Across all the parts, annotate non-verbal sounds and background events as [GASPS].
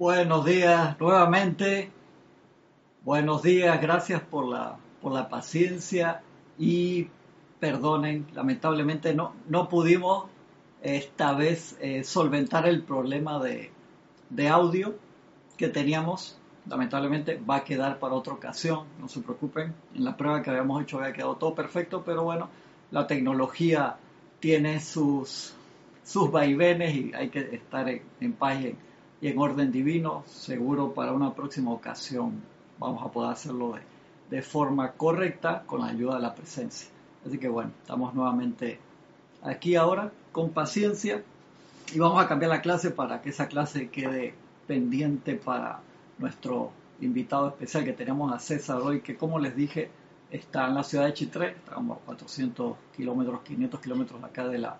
Buenos días nuevamente. Buenos días, gracias por la, por la paciencia y perdonen, lamentablemente no, no pudimos esta vez eh, solventar el problema de, de audio que teníamos. Lamentablemente va a quedar para otra ocasión, no se preocupen. En la prueba que habíamos hecho había quedado todo perfecto, pero bueno, la tecnología tiene sus, sus vaivenes y hay que estar en, paz en, orden divino. Seguro para una próxima ocasión vamos a poder hacerlo de, de forma correcta con la ayuda de la presencia. Así que bueno, estamos nuevamente aquí ahora con paciencia y vamos a cambiar la clase para que esa clase quede pendiente para nuestro invitado especial que tenemos a César hoy, que como les dije está en la ciudad de Chitré, estamos a 400 kilómetros, 500 kilómetros acá de la,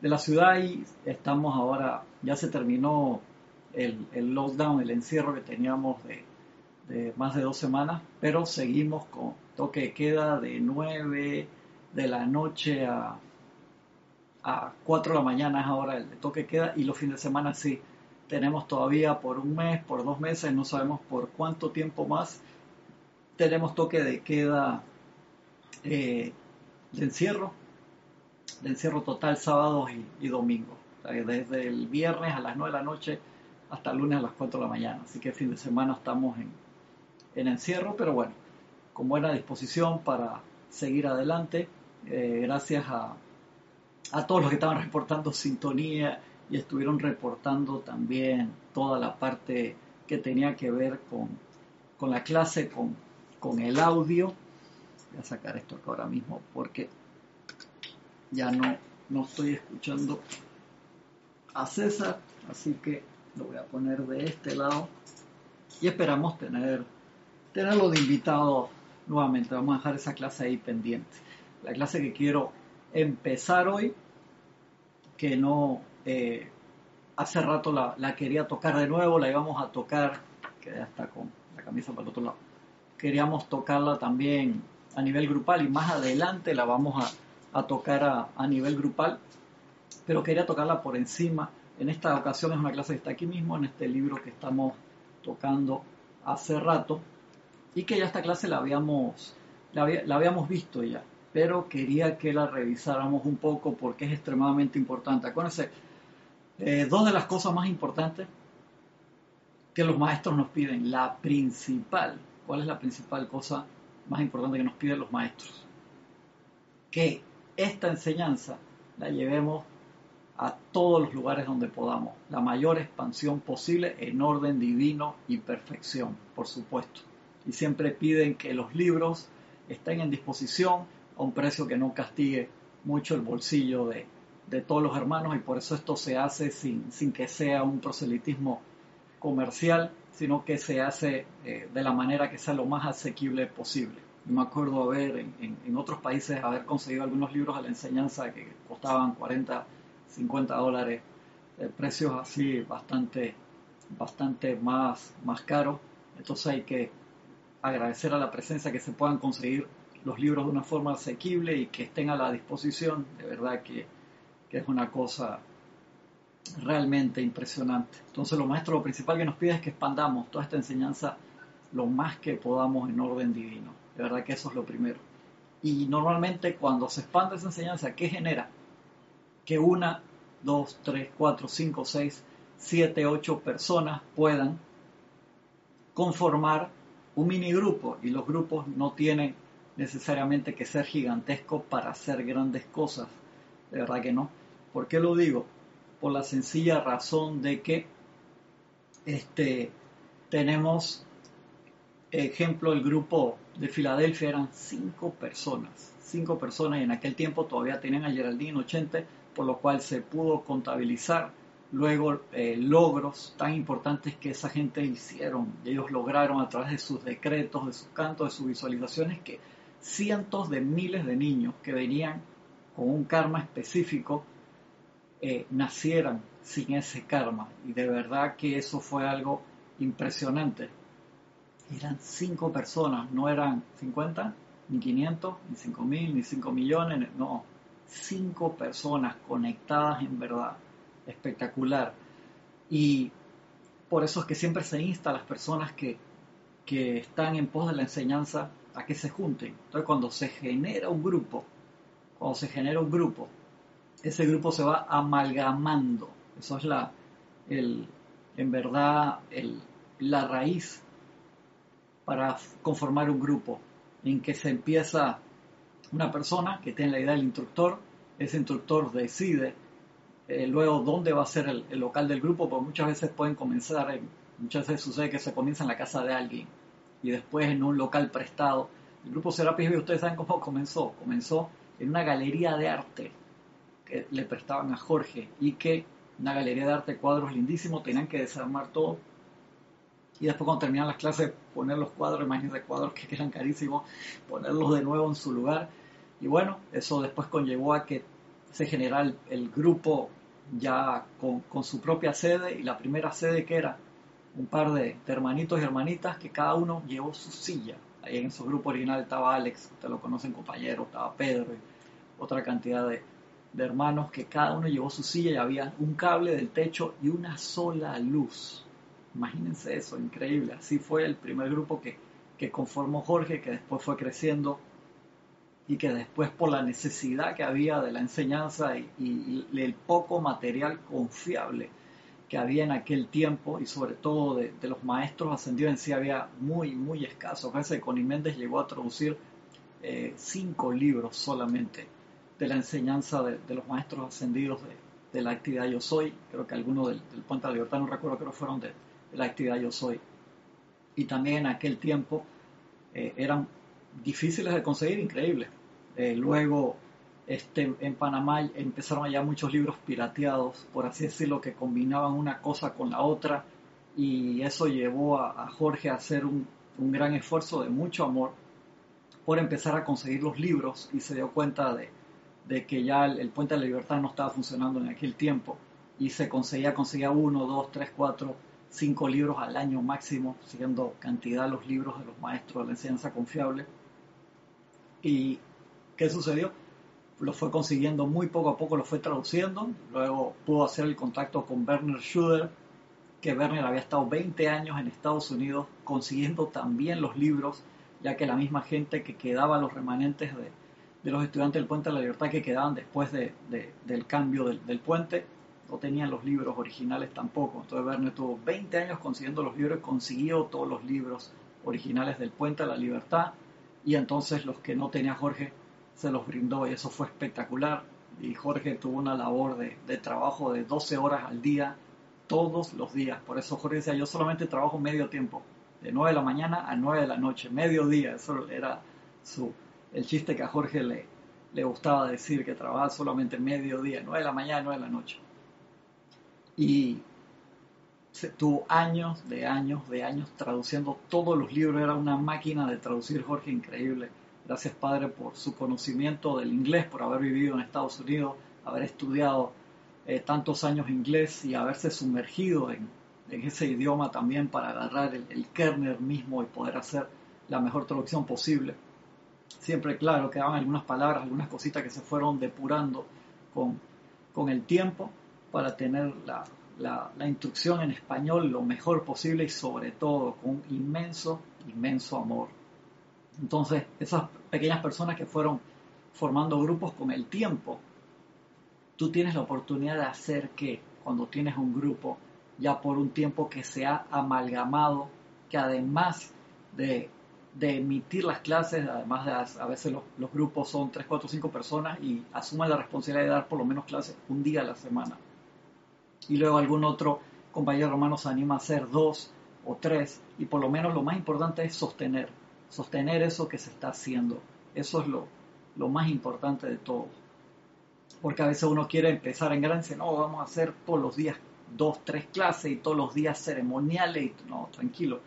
de la ciudad y estamos ahora, ya se terminó el, el lockdown, el encierro que teníamos de, de, más de dos semanas, pero seguimos con toque de queda de 9 de la noche a, a 4 de la mañana es ahora el toque de queda y los fines de semana sí. Tenemos todavía por un mes, por dos meses, no sabemos por cuánto tiempo más. Tenemos toque de queda eh, de encierro, de encierro total sábados y, y domingos. Desde el viernes a las 9 de la noche hasta el lunes a las 4 de la mañana. Así que fin de semana estamos en, en encierro, pero bueno, con buena disposición para seguir adelante. Eh, gracias a, a todos los que estaban reportando sintonía y estuvieron reportando también toda la parte que tenía que ver con, con la clase, con, con el audio. Voy a sacar esto acá ahora mismo porque ya no, no estoy escuchando a César, así que lo voy a poner de este lado y esperamos tener tenerlo de invitado nuevamente. Vamos a dejar esa clase ahí pendiente. La clase que quiero empezar hoy, que no eh, hace rato la, quería tocar de nuevo, la íbamos a tocar, que ya está con la camisa para el otro lado. Queríamos tocarla también a nivel grupal y más adelante la vamos a, tocar a, nivel grupal, pero quería tocarla por encima. En esta ocasión es una clase que está aquí mismo, en este libro que estamos tocando hace rato y que ya esta clase la habíamos, la, la habíamos visto ya, pero quería que la revisáramos un poco porque es extremadamente importante. Acuérdense, eh, dos de las cosas más importantes que los maestros nos piden, la principal, ¿cuál es la principal cosa más importante que nos piden los maestros? Que esta enseñanza la llevemos a todos los lugares donde podamos, la mayor expansión posible en orden divino y perfección, por supuesto. Y siempre piden que los libros estén en disposición a un precio que no castigue mucho el bolsillo de, de todos los hermanos y por eso esto se hace sin, sin que sea un proselitismo comercial, sino que se hace eh, de la manera que sea lo más asequible posible. Yo me acuerdo haber en, en, otros países haber conseguido algunos libros a la enseñanza que costaban 40, 50 dólares, eh, precios así bastante, bastante más, más caros. Entonces hay que agradecer a la presencia que se puedan conseguir los libros de una forma asequible y que estén a la disposición. De verdad que, que es una cosa realmente impresionante. Entonces lo maestro lo principal que nos pide es que expandamos toda esta enseñanza lo más que podamos en orden divino. De verdad que eso es lo primero. Y normalmente cuando se expande esa enseñanza, ¿qué genera? Que una, dos, tres, cuatro, cinco, seis, siete, ocho personas puedan conformar un mini grupo y los grupos no tienen necesariamente que ser gigantescos para hacer grandes cosas. De verdad que no. ¿Por qué lo digo? Por la sencilla razón de que este, tenemos, ejemplo, el grupo de Filadelfia eran cinco personas. Cinco personas y en aquel tiempo todavía tenían a Geraldine 80, por lo cual se pudo contabilizar luego eh, logros tan importantes que esa gente hicieron. Ellos lograron a través de sus decretos, de sus cantos, de sus visualizaciones, que cientos de miles de niños que venían con un karma específico eh, nacieran sin ese karma. Y de verdad que eso fue algo impresionante. Eran cinco personas, no eran 50, ni 500, ni 5 mil, ni 5 millones, no, cinco personas conectadas en verdad. Espectacular. Y por eso es que siempre se insta a las personas que, que están en pos de la enseñanza a que se junten. Entonces cuando se genera un grupo, cuando se genera un grupo, ese grupo se va amalgamando. Eso es la, el, en verdad el, la raíz para conformar un grupo, en que se empieza una persona que tiene la idea del instructor, ese instructor decide eh, luego dónde va a ser el, local del grupo, porque muchas veces pueden comenzar, muchas veces sucede que se comienza en la casa de alguien y después en un local prestado. El grupo Serapis B, ustedes saben cómo [LAUGHS] comenzó, comenzó en una galería de arte que le prestaban a Jorge y que una galería de arte, cuadros lindísimos, tenían que desarmar todo y después cuando terminan las clases poner los cuadros, imagínense cuadros que eran carísimos, ponerlos de nuevo en su lugar. Y bueno, eso después conllevó a que se generara el, grupo ya con, su propia sede y la primera sede que era un par de, hermanitos y hermanitas que cada uno llevó su silla. Ahí en su grupo original estaba Alex, ustedes lo conocen compañero, estaba Pedro y otra cantidad de, de hermanos que cada uno llevó su silla y había un cable del techo y una sola luz. Imagínense eso, increíble. Así fue el primer grupo que, que conformó Jorge, que después fue creciendo y que después por la necesidad que había de la enseñanza y, el poco material confiable que había en aquel tiempo y sobre todo de, los maestros ascendidos en sí había muy, muy escaso. Veces Connie Méndez llegó a traducir eh, cinco libros solamente de la enseñanza de, los maestros ascendidos de, la actividad Yo Soy. Creo que algunos del, del Puente de la Libertad, no recuerdo, que fueron de, la actividad Yo Soy. Y también en aquel tiempo eh, eran difíciles de conseguir, increíbles. Eh, luego, este, en Panamá empezaron allá muchos libros pirateados, por así decirlo, que combinaban una cosa con la otra, y eso llevó a, Jorge a hacer un, gran esfuerzo de mucho amor por empezar a conseguir los libros y se dio cuenta de, que ya el, el, Puente de la Libertad no estaba funcionando en aquel tiempo y se conseguía, conseguía uno, dos, tres, cuatro cinco libros al año máximo, siendo cantidad los libros de los maestros de la enseñanza confiable. ¿Y qué sucedió? Lo fue consiguiendo muy poco a poco, lo fue traduciendo. Luego pudo hacer el contacto con Werner Schuder, que Werner había estado 20 años en Estados Unidos consiguiendo también los libros, ya que la misma gente que quedaba, los remanentes de, los estudiantes del Puente de la Libertad que quedaban después del cambio del puente, no tenían los libros originales tampoco. Entonces Verne tuvo 20 años consiguiendo los libros, consiguió todos los libros originales del Puente de la Libertad y entonces los que no tenía Jorge se los brindó y eso fue espectacular. Y Jorge tuvo una labor de, trabajo de 12 horas al día, todos los días. Por eso Jorge decía, yo solamente trabajo medio tiempo, de 9 de la mañana a 9 de la noche, medio día. Eso era su, el chiste que a Jorge le, le gustaba decir, que trabajaba solamente medio día, 9 de la mañana, 9 de la noche y se tuvo años de años de años traduciendo todos los libros, era una máquina de traducir Jorge increíble. Gracias Padre por su conocimiento del inglés, por haber vivido en Estados Unidos, haber estudiado eh, tantos años inglés y haberse sumergido en, ese idioma también para agarrar el, el, kernel mismo y poder hacer la mejor traducción posible. Siempre claro, quedaban algunas palabras, algunas cositas que se fueron depurando con, con el tiempo, para tener la, la, instrucción en español lo mejor posible y sobre todo con inmenso, inmenso amor. Entonces, esas pequeñas personas que fueron formando grupos con el tiempo, tú tienes la oportunidad de hacer que cuando tienes un grupo, ya por un tiempo que se ha amalgamado, que además de, de emitir las clases, además de a veces los, los, grupos son 3, 4, 5 personas y asumen la responsabilidad de dar por lo menos clases un día a la semana y luego algún otro compañero romano se anima a hacer dos o tres y por lo menos lo más importante es sostener, sostener eso que se está haciendo. Eso es lo, lo más importante de todo. Porque a veces uno quiere empezar en grande, no, vamos a hacer todos los días dos, tres clases y todos los días ceremoniales. Y, no, tranquilo.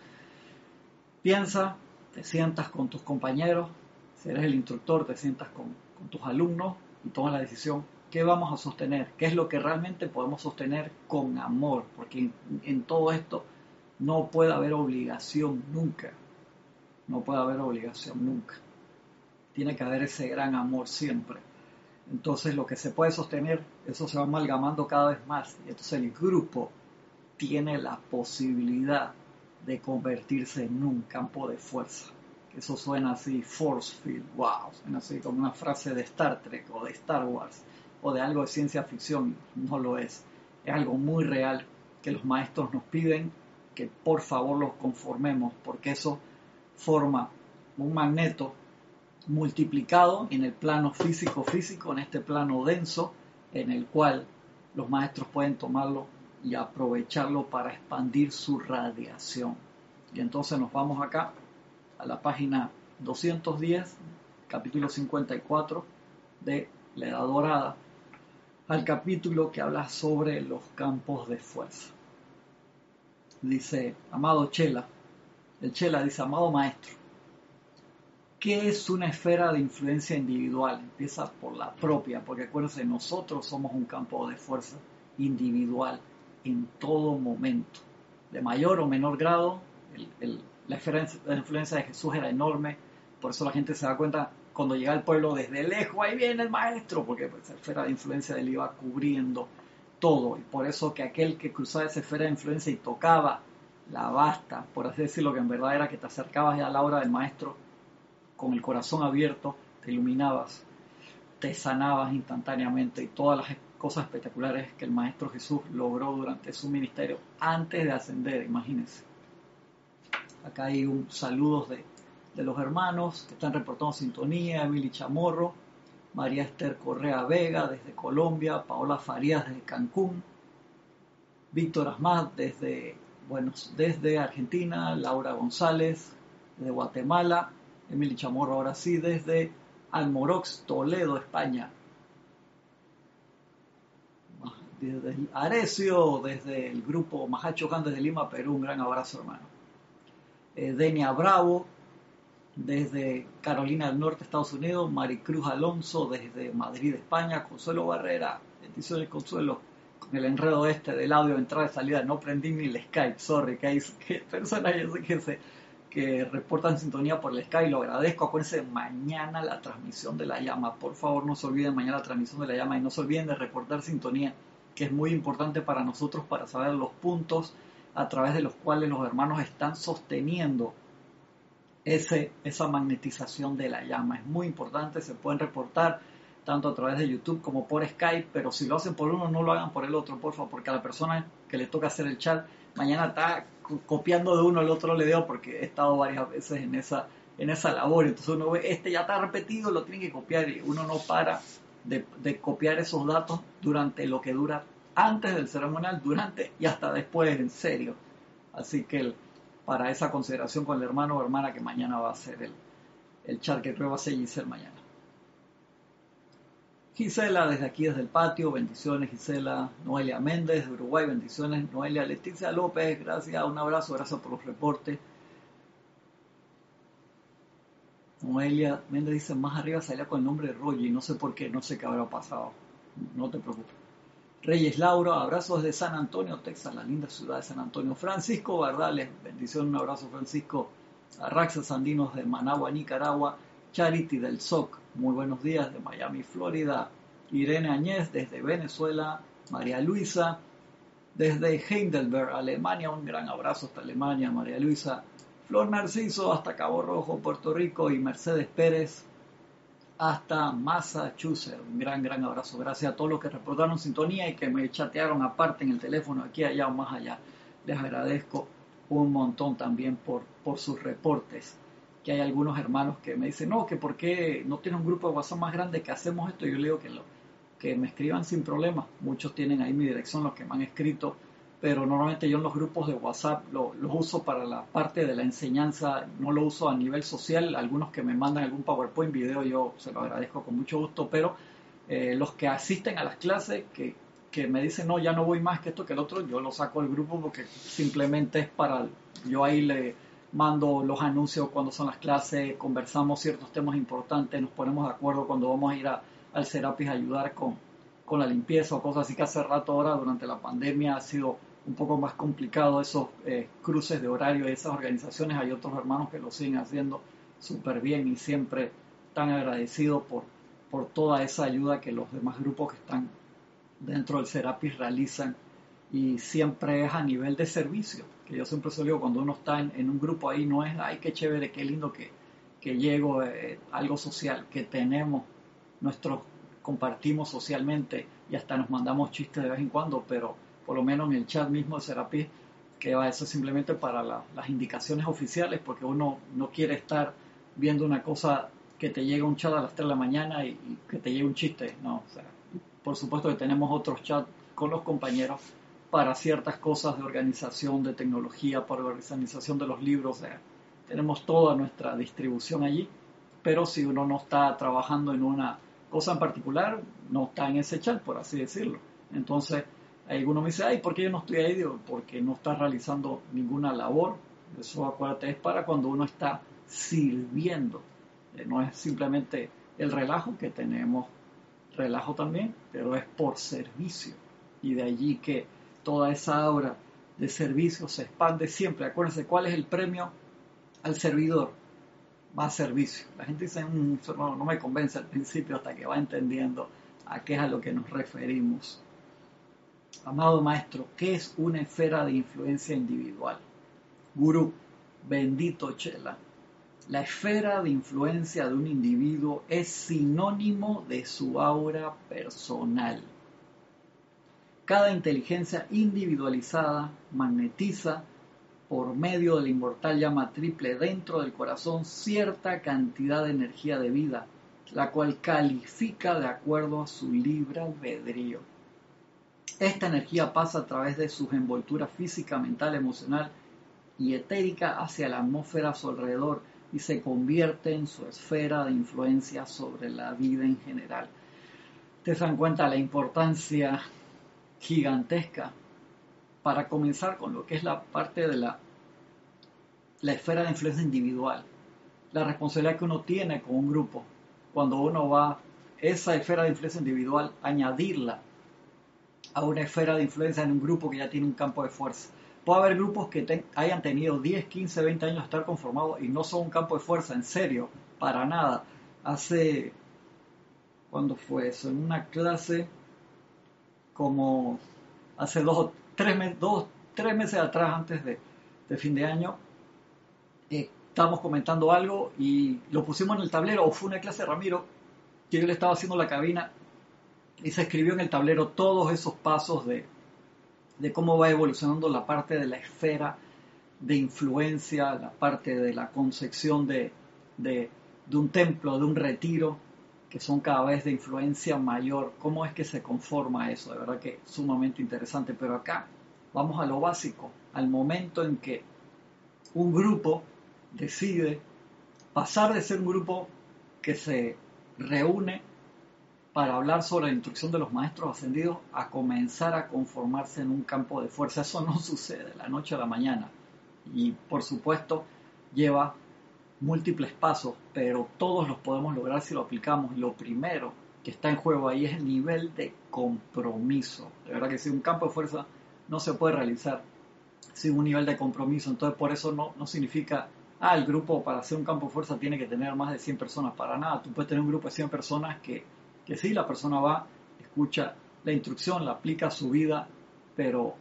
Piensa, te sientas con tus compañeros, si eres el instructor, te sientas con, con tus alumnos y tomas la decisión ¿Qué vamos a sostener? ¿Qué es lo que realmente podemos sostener con amor? Porque en, todo esto no puede haber obligación nunca. No puede haber obligación nunca. Tiene que haber ese gran amor siempre. Entonces lo que se puede sostener, eso se va amalgamando cada vez más. Y entonces el grupo tiene la posibilidad de convertirse en un campo de fuerza. Eso suena así, force field, wow, suena así como una frase de Star Trek o de Star Wars de algo de ciencia ficción, no lo es. Es algo muy real que los maestros nos piden que por favor los conformemos, porque eso forma un magneto multiplicado en el plano físico-físico, en este plano denso, en el cual los maestros pueden tomarlo y aprovecharlo para expandir su radiación. Y entonces nos vamos acá a la página 210, capítulo 54 de La Edad Dorada, al capítulo que habla sobre los campos de fuerza. Dice, amado Chela, el Chela dice, amado maestro, ¿qué es una esfera de influencia individual? Empieza por la propia, porque acuérdense, nosotros somos un campo de fuerza individual en todo momento, de mayor o menor grado. la esfera de influencia de Jesús era enorme, por eso la gente se da cuenta cuando llega al pueblo desde lejos, ahí viene el maestro, porque pues, la esfera de influencia de él iba cubriendo todo, y por eso que aquel que cruzaba esa esfera de influencia y tocaba la basta, por así decirlo, que en verdad era que te acercabas ya a la hora del maestro con el corazón abierto, te iluminabas, te sanabas instantáneamente y todas las cosas espectaculares que el Maestro Jesús logró durante su ministerio antes de ascender, imagínense. Acá hay un saludos de, de los hermanos que están reportando sintonía, Emily Chamorro, María Esther Correa Vega desde Colombia, Paola Farías desde Cancún, Víctor Asmad desde, bueno, desde Argentina, Laura González desde Guatemala, Emily Chamorro ahora sí desde Almorox, Toledo, España, desde Arecio, desde el grupo Majacho Can desde Lima, Perú, un gran abrazo hermano. Eh, Denia Bravo, desde Carolina del Norte, Estados Unidos, Maricruz Alonso, desde Madrid, España, Consuelo Barrera, bendiciones Consuelo, con el enredo este del audio, entrada y salida, no prendí ni el Skype, sorry, que hay [LAUGHS] personas que, se, que reportan sintonía por el Skype, lo agradezco, acuérdense, mañana la transmisión de la llama, por favor no se olviden mañana la transmisión de la llama y no se olviden de reportar sintonía que es muy importante para nosotros para saber los puntos a través de los cuales los hermanos están sosteniendo ese, esa magnetización de la llama. Es muy importante, se pueden reportar tanto a través de YouTube como por Skype, pero si lo hacen por uno, no lo hagan por el otro, por favor, porque a la persona que le toca hacer el chat mañana está copiando de uno el otro le dio porque he estado varias veces en esa, en esa labor. Entonces uno ve, este ya está repetido, lo tiene que copiar y uno no para de, copiar esos datos durante lo que dura antes del ceremonial, durante y hasta después, en serio. Así que para esa consideración con el hermano o hermana que mañana va a ser el, el chat que va a ser mañana. Gisela, desde aquí, desde el patio, bendiciones Gisela, Noelia Méndez de Uruguay, bendiciones Noelia, Leticia López, gracias, un abrazo, gracias por los reportes. Noelia Méndez dice, más arriba salía con el nombre de Roger no sé por qué, no sé qué habrá pasado. No te preocupes. Reyes Laura, abrazos de San Antonio, Texas, la linda ciudad de San Antonio. Francisco Bardales, bendición, un abrazo Francisco. Arraxa Sandinos de Managua, Nicaragua. Charity del SOC, muy buenos días de Miami, Florida. Irene Añez desde Venezuela. María Luisa desde Heidelberg, Alemania. Un gran abrazo hasta Alemania, María Luisa. Flor Narciso hasta Cabo Rojo, Puerto Rico y Mercedes Pérez hasta Massachusetts. Un gran, gran abrazo. Gracias a todos los que reportaron sintonía y que me chatearon aparte en el teléfono aquí, allá o más allá. Les agradezco un montón también por, por sus reportes. Que hay algunos hermanos que me dicen, no, que por qué no tiene un grupo de WhatsApp más grande que hacemos esto. Yo le digo que, lo, que me escriban sin problema. Muchos tienen ahí mi dirección, los que me han escrito pero normalmente yo en los grupos de WhatsApp los uso para la parte de la enseñanza, no lo uso a nivel social, algunos que me mandan algún PowerPoint video yo se lo agradezco con mucho gusto, pero eh, los que asisten a las clases, que, que, me dicen, no, ya no voy más que esto que el otro, yo lo saco del grupo porque simplemente es para, yo ahí le mando los anuncios cuando son las clases, conversamos ciertos temas importantes, nos ponemos de acuerdo cuando vamos a ir al Serapis a ayudar con, con la limpieza o cosas así que hace rato ahora durante la pandemia ha sido un poco más complicado esos eh, cruces de horario de esas organizaciones. Hay otros hermanos que lo siguen haciendo súper bien y siempre tan agradecidos por, por toda esa ayuda que los demás grupos que están dentro del Serapis realizan y siempre es a nivel de servicio, que yo siempre se digo, cuando uno está en, un grupo ahí no es, ay, qué chévere, qué lindo que, que llego, eh, algo social, que tenemos, nuestros, compartimos socialmente y hasta nos mandamos chistes de vez en cuando, pero por lo menos en el chat mismo de Serapis, que va eso simplemente para las indicaciones oficiales, porque uno no quiere estar viendo una cosa que te llega un chat a las 3 de la mañana y, que te llegue un chiste, no, o sea, por supuesto que tenemos otros chats con los compañeros para ciertas cosas de organización, de tecnología, para organización de los libros, tenemos toda nuestra distribución allí, pero si uno no está trabajando en una cosa en particular, no está en ese chat, por así decirlo. Entonces, alguno me dice, ay, ¿por qué yo no estoy ahí? Porque no está realizando ninguna labor. Eso, acuérdate, es para cuando uno está sirviendo. Eh, no es simplemente el relajo que tenemos, relajo también, pero es por servicio. Y de allí que toda esa obra de servicio se expande siempre. Acuérdense, ¿cuál es el premio al servidor? Más servicio. La gente dice, mm, no, no me convence al principio hasta que va entendiendo a qué es a lo que nos referimos. Amado maestro, ¿qué es una esfera de influencia individual? Gurú, bendito Chela. La esfera de influencia de un individuo es sinónimo de su aura personal. Cada inteligencia individualizada magnetiza por medio de la inmortal llama triple dentro del corazón cierta cantidad de energía de vida, la cual califica de acuerdo a su libre albedrío. Esta energía pasa a través de sus envolturas física, mental, emocional y etérica hacia la atmósfera a su alrededor y se convierte en su esfera de influencia sobre la vida en general. Te dan cuenta la importancia gigantesca para comenzar con lo que es la parte de la, la esfera de influencia individual, la responsabilidad que uno tiene con un grupo, cuando uno va esa esfera de influencia individual, añadirla a una esfera de influencia en un grupo que ya tiene un campo de fuerza. Puede haber grupos que hayan tenido 10, 15, 20 años de estar conformados y no son un campo de fuerza, en serio, para nada. Hace, ¿cuándo fue eso? En una clase como hace dos, tres, dos, tres meses atrás, antes de, fin de año, eh, estábamos comentando algo y lo pusimos en el tablero, o fue una clase de Ramiro, que yo le estaba haciendo la cabina y se escribió en el tablero todos esos pasos de, de cómo va evolucionando la parte de la esfera de influencia, la parte de la concepción de, de, de un templo, de un retiro, que son cada vez de influencia mayor. ¿Cómo es que se conforma eso? De verdad que es sumamente interesante. Pero acá vamos a lo básico, al momento en que un grupo decide pasar de ser un grupo que se reúne para hablar sobre la instrucción de los maestros ascendidos a comenzar a conformarse en un campo de fuerza. Eso no [LAUGHS] sucede de la noche a la mañana. Y por supuesto lleva múltiples pasos, pero todos los podemos lograr si lo aplicamos. Lo primero que está en juego ahí es el nivel de compromiso. De verdad que si un campo de fuerza no se puede realizar sin un nivel de compromiso, entonces por eso no, no significa, ah, el grupo para hacer un campo de fuerza tiene que tener más de 100 personas, para nada. Tú puedes tener un grupo de 100 personas que, que sí, la persona va, escucha la instrucción, la aplica a su vida, pero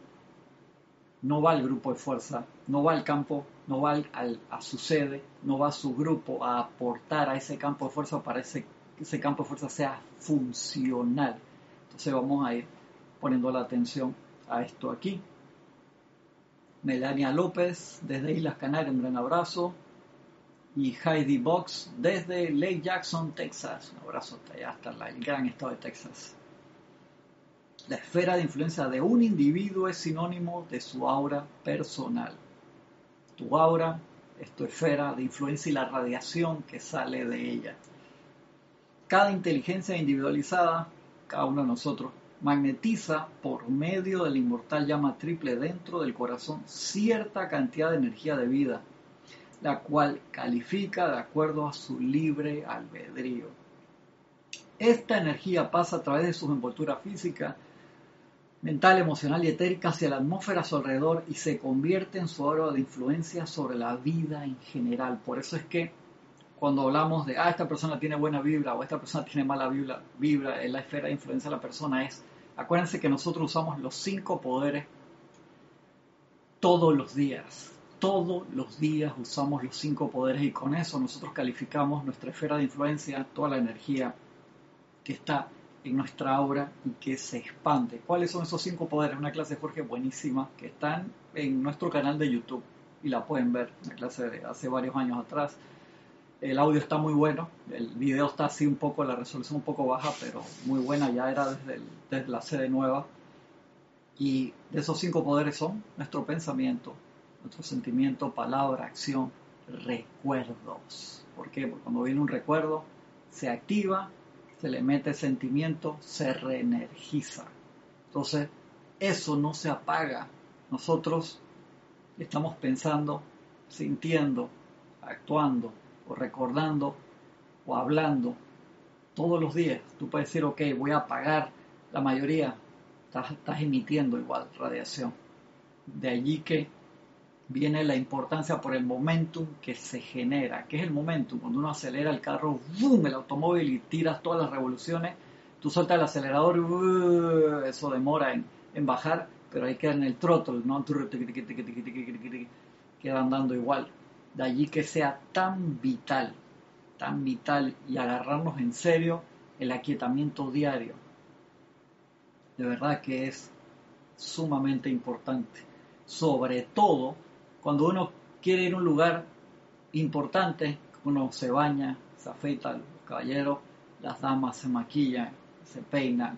no va al grupo de fuerza, no va al campo, no va al, a su sede, no va a su grupo a aportar a ese campo de fuerza para que ese campo de fuerza sea funcional. Entonces vamos a ir poniendo la atención a esto aquí. Melania López desde Islas Canarias, un gran abrazo. Y Heidi Box desde Lake Jackson, Texas. Un abrazo hasta el gran estado de Texas. La esfera de influencia de un individuo es sinónimo de su aura personal. Tu aura es tu esfera de influencia y la radiación que sale de ella. Cada inteligencia individualizada, cada uno de nosotros, magnetiza por medio de la inmortal llama triple dentro del corazón cierta cantidad de energía de vida, la cual califica de acuerdo a su libre albedrío. Esta energía pasa a través de sus envolturas físicas mental, emocional y etérica hacia la atmósfera a su alrededor y se convierte en su aura de influencia sobre la vida en general. Por eso es que cuando hablamos de, ah, esta persona tiene buena vibra o esta persona tiene mala vibra, vibra en la esfera de influencia de la persona es, acuérdense que nosotros usamos los cinco poderes todos los días. Todos los días usamos los cinco poderes y con eso nosotros calificamos nuestra esfera de influencia, toda la energía que está en nuestra obra y que se expande. ¿Cuáles son esos cinco poderes? Una clase de Jorge buenísima que están en nuestro canal de YouTube y la pueden ver, una clase de hace varios años atrás. El audio está muy bueno, el video está así un poco, la resolución un poco baja, pero muy buena, ya era desde, desde la sede nueva. Y de esos cinco poderes son nuestro pensamiento, nuestro sentimiento, palabra, acción, recuerdos. ¿Por qué? Porque cuando viene un recuerdo, se activa se le mete sentimiento, se reenergiza. Entonces, eso no se apaga. Nosotros estamos pensando, sintiendo, actuando o recordando o hablando todos los días. Tú puedes decir, ok, voy a apagar la mayoría. Estás, estás emitiendo igual radiación. De allí que viene la importancia por el momentum que se genera. ¿Qué es el momentum? Cuando uno acelera el carro, ¡boom! el automóvil y tiras todas las revoluciones, tú sueltas el acelerador, ¡uh! eso demora en, en, bajar, pero ahí queda en el throttle, ¿no? queda andando igual. De allí que sea tan vital, tan vital y agarrarnos en serio el aquietamiento diario. De verdad que es sumamente importante. Sobre todo cuando uno quiere ir a un lugar importante, uno se baña, se afeita, los caballeros, las damas se maquillan, se peinan,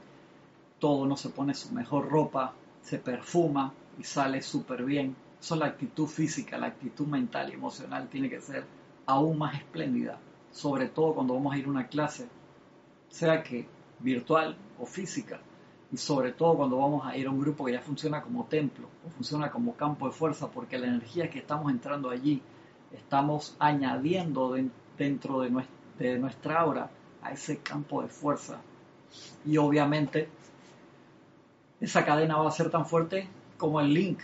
todo uno se pone su mejor ropa, se perfuma y sale súper bien. Eso es la actitud física, la actitud mental y emocional tiene que ser aún más espléndida, sobre todo cuando vamos a ir a una clase, sea que virtual o física y sobre todo cuando vamos a ir a un grupo que ya funciona como templo o funciona como campo de fuerza, porque la energía que estamos entrando allí, estamos añadiendo dentro de nuestra, de nuestra aura a ese campo de fuerza. Y obviamente esa cadena va a ser tan fuerte como el link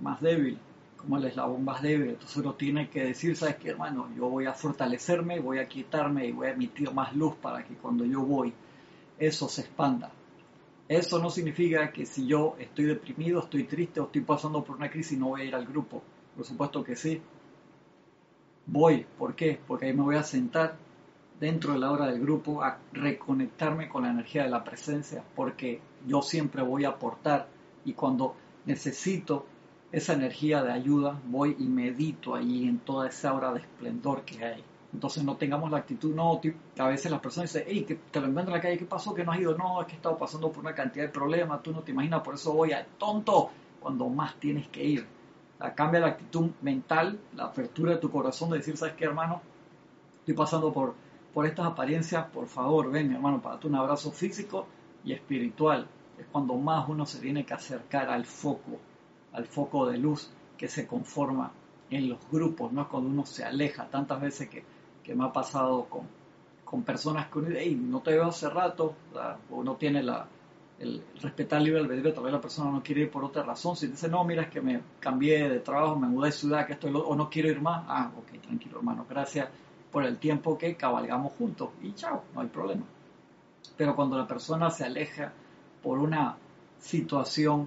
más débil, como el eslabón más débil. Entonces uno tiene que decir, ¿sabes qué, hermano? Yo voy a fortalecerme, voy a quitarme y voy a emitir más luz para que cuando yo voy, eso se expanda. Eso no significa que si yo estoy deprimido, estoy triste o estoy pasando por una crisis no voy a ir al grupo. Por supuesto que sí. Voy. ¿Por qué? Porque ahí me voy a sentar dentro de la hora del grupo a reconectarme con la energía de la presencia, porque yo siempre voy a aportar y cuando necesito esa energía de ayuda, voy y medito allí en toda esa hora de esplendor que hay. Entonces no tengamos la actitud, no, a veces las personas dicen, hey, que te lo encuentro en la calle, ¿qué pasó? ¿Que no has ido? No, es que he estado pasando por una cantidad de problemas, tú no te imaginas, por eso voy a tonto, cuando más tienes que ir. cambia la actitud mental, la apertura de tu corazón de decir, ¿sabes qué, hermano? Estoy pasando por, por estas apariencias, por favor, ven, mi hermano, para darte un abrazo físico y espiritual. Es cuando más uno se tiene que acercar al foco, al foco de luz que se conforma en los grupos, no es cuando uno se aleja tantas veces que que me ha pasado con, con personas que uno dice, no te veo hace rato, o no tiene la, el respetar el libre albedrío, tal vez la persona no quiere ir por otra razón. Si dice, no, mira, es que me cambié de trabajo, me mudé de ciudad, que estoy, o no quiero ir más, ah, ok, tranquilo, hermano, gracias por el tiempo que cabalgamos juntos y chao, no hay problema. Pero cuando la persona se aleja por una situación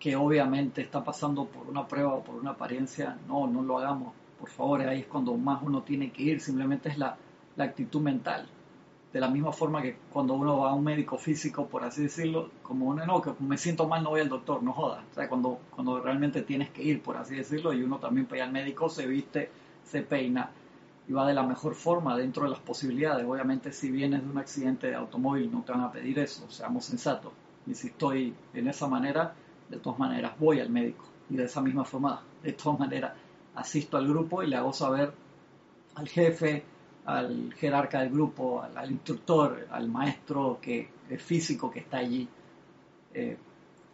que obviamente está pasando por una prueba o por una apariencia, no, no lo hagamos por favor, ahí es cuando más uno tiene que ir, simplemente es la, actitud mental. De la misma forma que cuando uno va a un médico físico, por así decirlo, como uno, no, que me siento mal, no voy al doctor, no joda. O sea, cuando, cuando realmente tienes que ir, por así decirlo, y uno también va al médico, se viste, se peina y va de la mejor forma dentro de las posibilidades. Obviamente, si vienes de un accidente de automóvil, no te van a pedir eso, seamos sensatos. Y si estoy en esa manera, de todas maneras voy al médico. Y de esa misma forma, de todas maneras, asisto al grupo y le hago saber al jefe, al jerarca del grupo, al, instructor, al maestro que es físico que está allí, eh,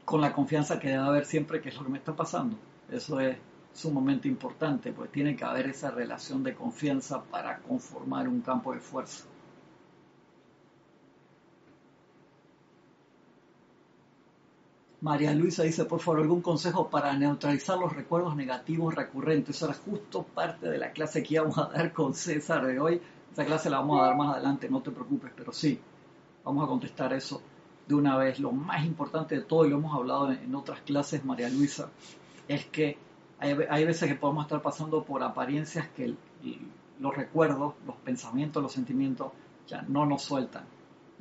con la confianza que debe haber siempre que es lo que me está pasando. Eso es sumamente importante, pues tiene que haber esa relación de confianza para conformar un campo de fuerza. María Luisa dice, por favor, algún consejo para neutralizar los recuerdos negativos recurrentes. Eso era justo parte de la clase que íbamos a dar con César de hoy. Esa clase la vamos a dar más adelante, no te preocupes, pero sí, vamos a contestar eso de una vez. Lo más importante de todo, y lo hemos hablado en otras clases, María Luisa, es que hay, veces que podemos estar pasando por apariencias que los recuerdos, los pensamientos, los sentimientos ya no nos sueltan.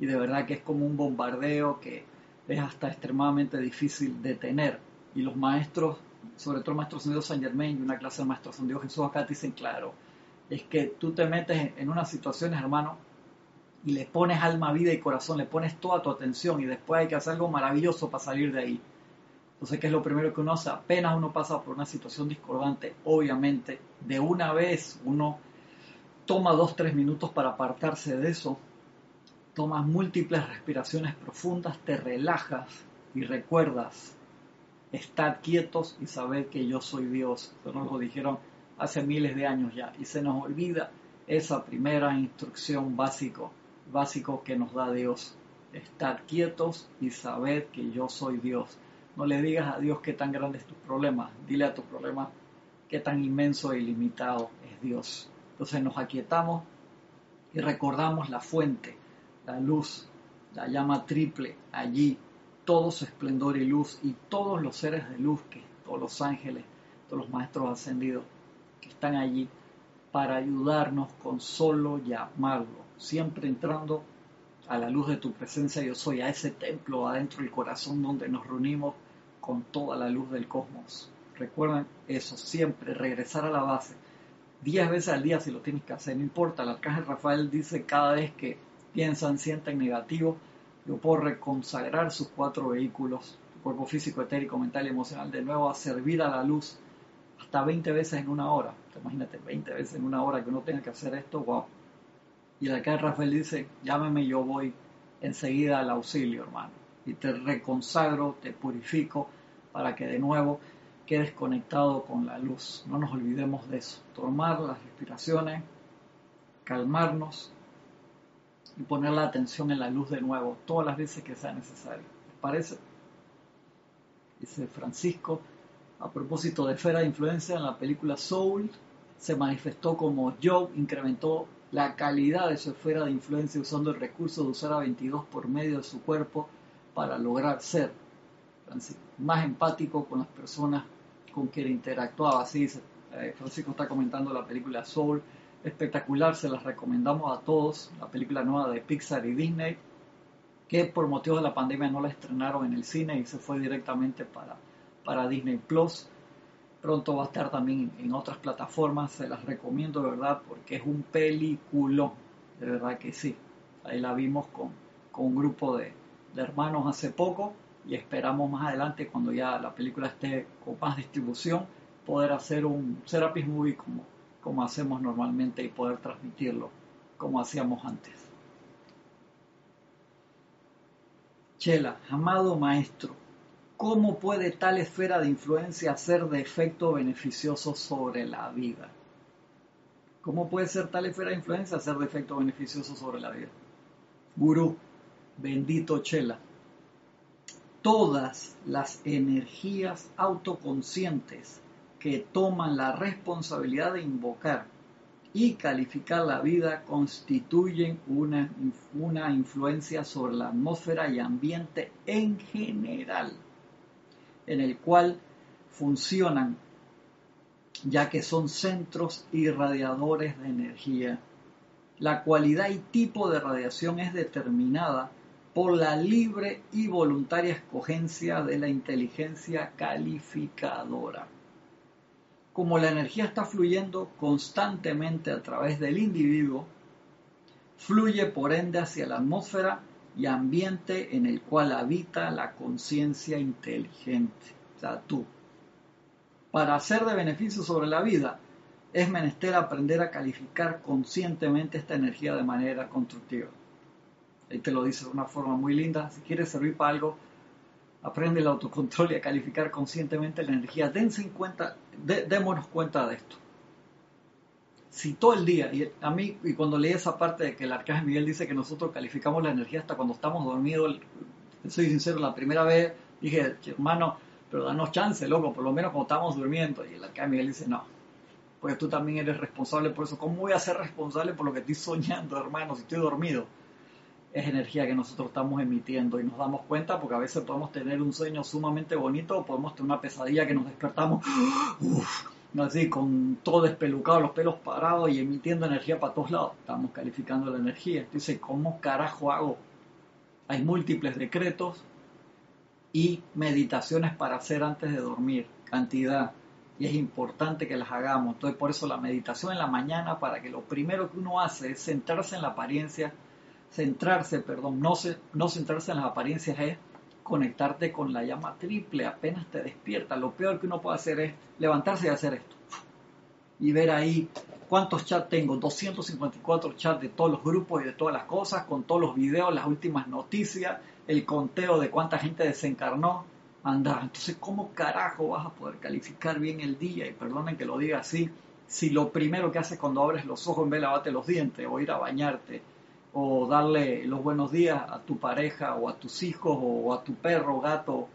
Y de verdad que es como un bombardeo que es hasta extremadamente difícil de tener. Y los maestros, sobre todo el maestro Dios San Germain y una clase de maestros Dios Jesús acá dicen claro, es que tú te metes en unas situaciones, hermano, y le pones alma, vida y corazón, le pones toda tu atención y después hay que hacer algo maravilloso para salir de ahí. Entonces, ¿qué es lo primero que uno hace? Apenas uno pasa por una situación discordante, obviamente, de una vez uno toma dos, tres minutos para apartarse de eso, tomas múltiples respiraciones profundas, te relajas y recuerdas estar quietos y saber que yo soy Dios. Eso nos lo dijeron hace miles de años ya. Y se nos olvida esa primera instrucción básico básico que nos da Dios. Estar quietos y saber que yo soy Dios. No le digas a Dios qué tan grande es tu problema, dile a tu problema qué tan inmenso e ilimitado es Dios. Entonces nos aquietamos y recordamos la fuente, la luz, la llama triple allí, todo su esplendor y luz y todos los seres de luz, que todos los ángeles, todos los maestros ascendidos que están allí para ayudarnos con solo llamarlo siempre entrando a la luz de tu presencia yo soy, a ese templo adentro del corazón donde nos reunimos con toda la luz del cosmos. Recuerden eso, siempre regresar a la base. Diez veces al día si lo tienes que hacer, no importa. El arcángel Rafael dice cada vez que piensan, sienten negativo, yo puedo reconsagrar sus cuatro vehículos, tu cuerpo físico, etérico, mental y emocional, de nuevo a servir a la luz hasta 20 veces en una hora. Imagínate, 20 veces en una hora que uno tenga que hacer esto, wow y acá Rafael dice, llámeme, yo voy enseguida al auxilio, hermano. Y te reconsagro, te purifico para que de nuevo quedes conectado con la luz. No nos olvidemos de eso. Tomar las respiraciones, calmarnos y poner la atención en la luz de nuevo, todas las veces que sea necesario. ¿Les parece? Dice Francisco, a propósito de esfera de influencia en la película Soul, se manifestó como Job incrementó la calidad de su esfera de influencia usando el recurso de usar a 22 por medio de su cuerpo para lograr ser más empático con las personas con quien interactuaba. Así dice, eh, Francisco está comentando la película Soul, espectacular, se las recomendamos a todos, la película nueva de Pixar y Disney, que por motivos de la pandemia no la estrenaron en el cine y se fue directamente para, para Disney Plus pronto va a estar también en otras plataformas, se las recomiendo verdad porque es un peliculón, de verdad que sí. Ahí la vimos con, con un grupo de, de, hermanos hace poco y esperamos más adelante cuando ya la película esté con más distribución poder hacer un Serapis Movie como, como hacemos normalmente y poder transmitirlo como hacíamos antes. Chela, amado maestro, ¿Cómo puede tal esfera de influencia ser de efecto beneficioso sobre la vida? ¿Cómo puede ser tal esfera de influencia ser de efecto beneficioso sobre la vida? Gurú, bendito Chela. Todas las energías autoconscientes que toman la responsabilidad de invocar y calificar la vida constituyen una, una influencia sobre la atmósfera y ambiente en general en el cual funcionan, ya que son centros irradiadores de energía. La cualidad y tipo de radiación es determinada por la libre y voluntaria escogencia de la inteligencia calificadora. Como la energía está fluyendo constantemente a través del individuo, fluye por ende hacia la atmósfera y ambiente en el cual habita la conciencia inteligente, o sea, tú. Para hacer de beneficio sobre la vida, es menester aprender a calificar conscientemente esta energía de manera constructiva. Ahí te lo dice de una forma muy linda. Si quieres servir para algo, aprende el autocontrol y a calificar conscientemente la energía. Dense en cuenta, démonos cuenta de esto si todo el día, y a mí, y cuando leí esa parte de que el arcángel Miguel dice que nosotros calificamos la energía hasta cuando estamos dormidos, soy sincero, la primera vez dije, hermano, pero danos chance, loco, por lo menos cuando estamos durmiendo. Y el arcángel Miguel dice, no, pues tú también eres responsable por eso. ¿Cómo voy a ser responsable por lo que estoy soñando, hermano, si estoy dormido? Es energía que nosotros estamos emitiendo y nos damos cuenta porque a veces podemos tener un sueño sumamente bonito o podemos tener una pesadilla que nos despertamos así con todo despelucado, los pelos parados y emitiendo energía para todos lados. Estamos calificando la energía. Entonces, ¿cómo carajo hago? Hay múltiples decretos y meditaciones para hacer antes de dormir, cantidad. Y es importante que las hagamos. Entonces, por eso la meditación en la mañana, para que lo primero que uno hace es centrarse en la apariencia centrarse, perdón, no, se, no centrarse en las apariencias es conectarte con la llama triple apenas te despierta. Lo peor que uno puede hacer es levantarse y hacer esto. Y ver ahí cuántos chats tengo, 254 chats de todos los grupos y de todas las cosas, con todos los videos, las últimas noticias, el conteo de cuánta gente desencarnó. Anda, entonces, ¿cómo carajo vas a poder calificar bien el día? Y perdonen que lo diga así, si lo primero que haces cuando abres los ojos en vez de lavarte los dientes o ir a bañarte o darle los buenos días a tu pareja o a tus hijos o a tu perro, gato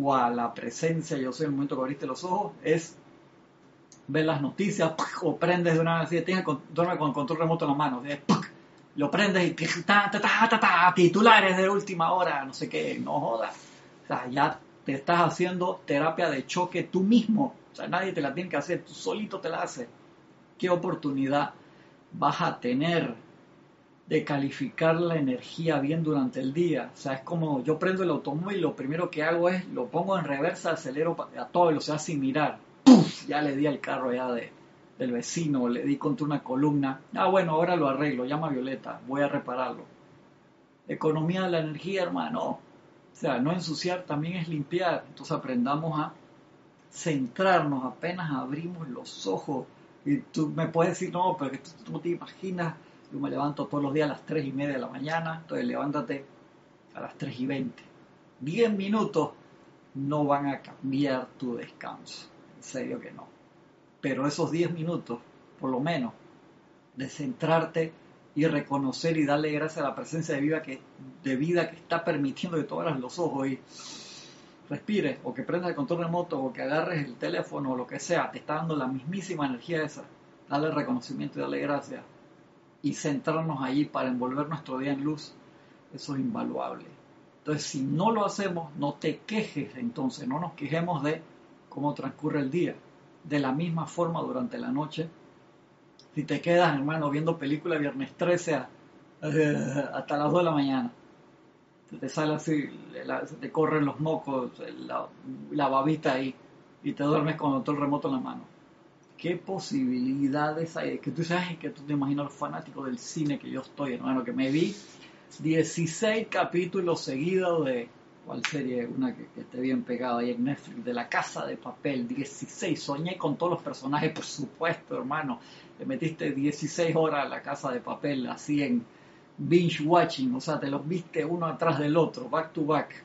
o a la presencia, yo sé, en el momento que abriste los ojos, es ver las noticias o prendes de una vez, tienes con, duerme con el control remoto en las manos, lo prendes y ta, ta, titulares de última hora, no sé qué, no jodas. O sea, ya te estás haciendo terapia de choque tú mismo. O sea, nadie te la tiene que hacer, tú solito te la haces. ¿Qué oportunidad vas a tener de calificar la energía bien durante el día. O sea, es como yo prendo el automóvil lo primero que hago es lo pongo en reversa, acelero a todo velocidad sin mirar. Ya le di al carro ya de, del vecino, le di contra una columna. Ah, bueno, ahora lo arreglo, llama Violeta, voy a repararlo. Economía de la energía, hermano. O sea, no ensuciar también es limpiar. Entonces aprendamos a centrarnos, apenas abrimos los ojos. Y tú me puedes decir, no, pero que tú no te imaginas yo me levanto todos los días a las 3 y media de la mañana, entonces levántate a las 3 y 20. 10 minutos no van a cambiar tu descanso, en serio que no. Pero esos 10 minutos, por lo menos, de centrarte y reconocer y darle gracias a la presencia de vida que, de vida que está permitiendo que tú abras los ojos y respires, o que prendas el control remoto, o que agarres el teléfono, o lo que sea, te está dando la mismísima energía esa. Dale reconocimiento y dale gracias y centrarnos allí para envolver nuestro día en luz, eso es invaluable. Entonces, si no lo hacemos, no te quejes entonces, no nos quejemos de cómo transcurre el día. De la misma forma durante la noche, si te quedas, hermano, viendo película viernes 13 [LAUGHS] hasta las 2 de la mañana, te sale así, te corren los mocos, la, babita ahí, y te duermes con el remoto en la mano qué posibilidades hay. Que tú sabes que tú te imaginas los fanáticos del cine que yo estoy, hermano, que me vi 16 capítulos seguidos de. ¿Cuál serie? Una que, esté bien pegada ahí en Netflix, de La Casa de Papel, 16. Soñé con todos los personajes, por supuesto, hermano. Le metiste 16 horas a La Casa de Papel, así en binge watching, o sea, te los viste uno atrás del otro, back to back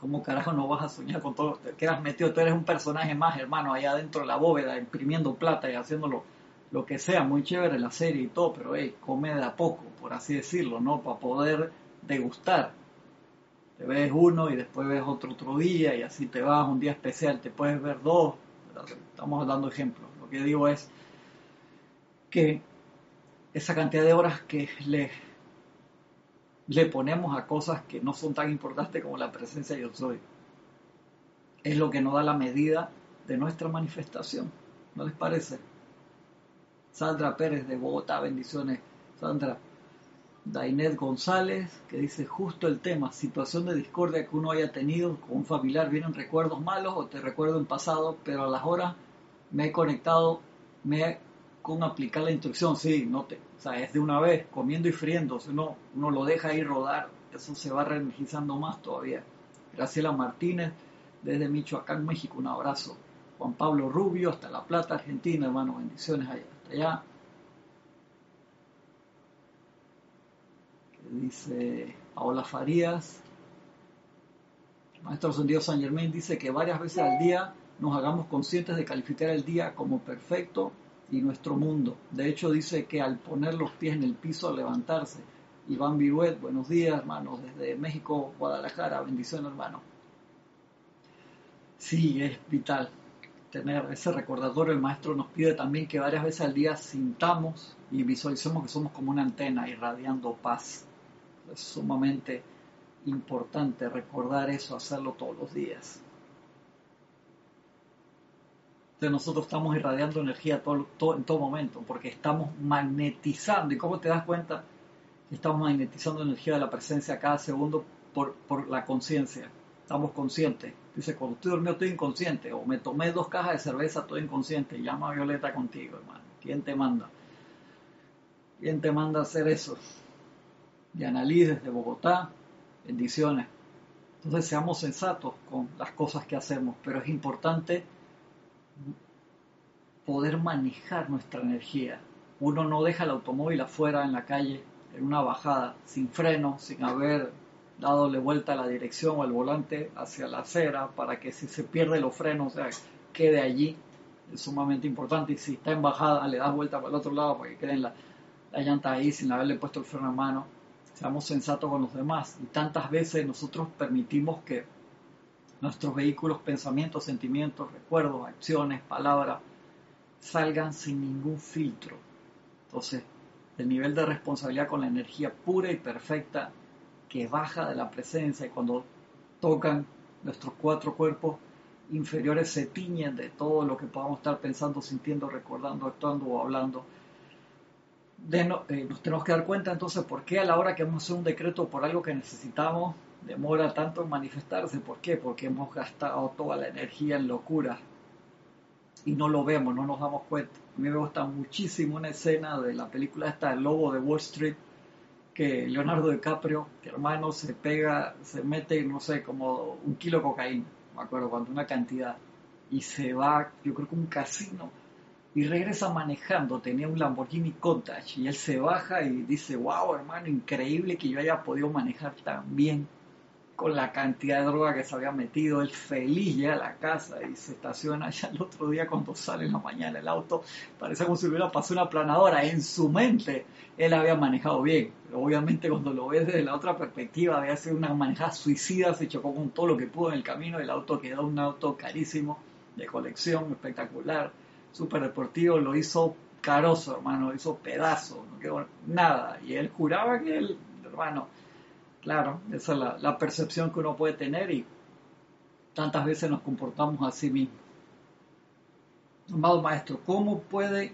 ¿Cómo carajo no vas a soñar con todo? Te quedas metido, tú eres un personaje más, hermano, allá adentro de la bóveda, imprimiendo plata y haciéndolo lo que sea, muy chévere la serie y todo, pero hey, come de a poco, por así decirlo, ¿no? Para poder degustar. Te ves uno y después ves otro otro día y así te vas un día especial, te puedes ver dos. Estamos dando ejemplos. Lo que digo es que esa cantidad de horas que le le ponemos a cosas que no son tan importantes como la presencia de yo soy. Es lo que nos da la medida de nuestra manifestación. ¿No les parece? Sandra Pérez de Bogotá, bendiciones. Sandra. Dainet González, que dice justo el tema, situación de discordia que uno haya tenido con un familiar, vienen recuerdos malos o te recuerdo en pasado, pero a las horas me he conectado, me con aplicar la instrucción, sí, no te, o sea, es de una vez, comiendo y friendo, si uno, lo deja ahí rodar, eso se va reenergizando más todavía. Graciela Martínez, desde Michoacán, México, un abrazo. Juan Pablo Rubio, hasta La Plata, Argentina, hermano, bendiciones hasta allá. dice Paola Farías. Maestro Sendido San Germán dice que varias veces al día nos hagamos conscientes de calificar el día como perfecto y nuestro mundo. De hecho, dice que al poner los pies en el piso, al levantarse. Iván Viruet, buenos días, hermanos, desde México, Guadalajara, bendición, hermano. Sí, es vital tener ese recordatorio. El maestro nos pide también que varias veces al día sintamos y visualicemos que somos como una antena irradiando paz. Es sumamente importante recordar eso, hacerlo todos los días. Entonces nosotros estamos irradiando energía en todo momento, porque estamos magnetizando. ¿Y cómo te das cuenta? Estamos magnetizando energía de la presencia cada segundo por, la conciencia. Estamos conscientes. Dice, cuando estoy dormido estoy inconsciente, o me tomé dos cajas de cerveza, estoy inconsciente. Llama a Violeta contigo, hermano. ¿Quién te manda? ¿Quién te manda a hacer eso? Y Liz desde Bogotá, bendiciones. Entonces seamos sensatos con las cosas que hacemos, pero es importante poder manejar nuestra energía. Uno no deja el automóvil afuera en la calle, en una bajada, sin freno, sin haber dadole vuelta a la dirección o al volante hacia la acera para que si se pierde los frenos, o sea, quede allí. Es sumamente importante. Y si está en bajada, le das vuelta para el otro lado para que queden la llanta ahí sin haberle puesto el freno a mano. Seamos sensatos con los demás. Y tantas veces nosotros permitimos que nuestros vehículos, pensamientos, sentimientos, recuerdos, acciones, palabras, salgan sin ningún filtro. Entonces, el nivel de responsabilidad con la energía pura y perfecta que baja de la presencia y cuando tocan nuestros cuatro cuerpos inferiores se tiñen de todo lo que podamos estar pensando, sintiendo, recordando, actuando o hablando. Eh, nos tenemos que dar cuenta entonces por qué a la hora que a hacer un decreto por algo que necesitamos demora tanto en manifestarse. ¿Por qué? Porque hemos gastado toda la energía en locura y no lo vemos, no nos damos cuenta. A mí me gusta muchísimo una escena de la película esta, El Lobo de Wall Street, que Leonardo DiCaprio, que hermano, se pega, se mete, no sé, como un kilo de cocaína, me acuerdo, cuando una cantidad, y se va, yo creo que un casino, y regresa manejando, tenía un Lamborghini Countach, y él se baja y dice, wow, hermano, increíble que yo haya podido manejar tan bien con la cantidad de droga que se había metido, él feliz ya a la casa y se estaciona ya el otro día cuando sale en la mañana el auto, parece como si hubiera pasado una planadora, en su mente él había manejado bien, obviamente cuando lo ves desde la otra perspectiva, había sido una manejada suicida, se chocó con todo lo que pudo en el camino, el auto quedó un auto carísimo, de colección, espectacular, súper deportivo, lo hizo caroso, hermano, lo hizo pedazo, no quedó nada, y él juraba que él, hermano, Claro, esa es la, percepción que uno puede tener y tantas veces nos comportamos así mismos. Amado maestro, ¿cómo puede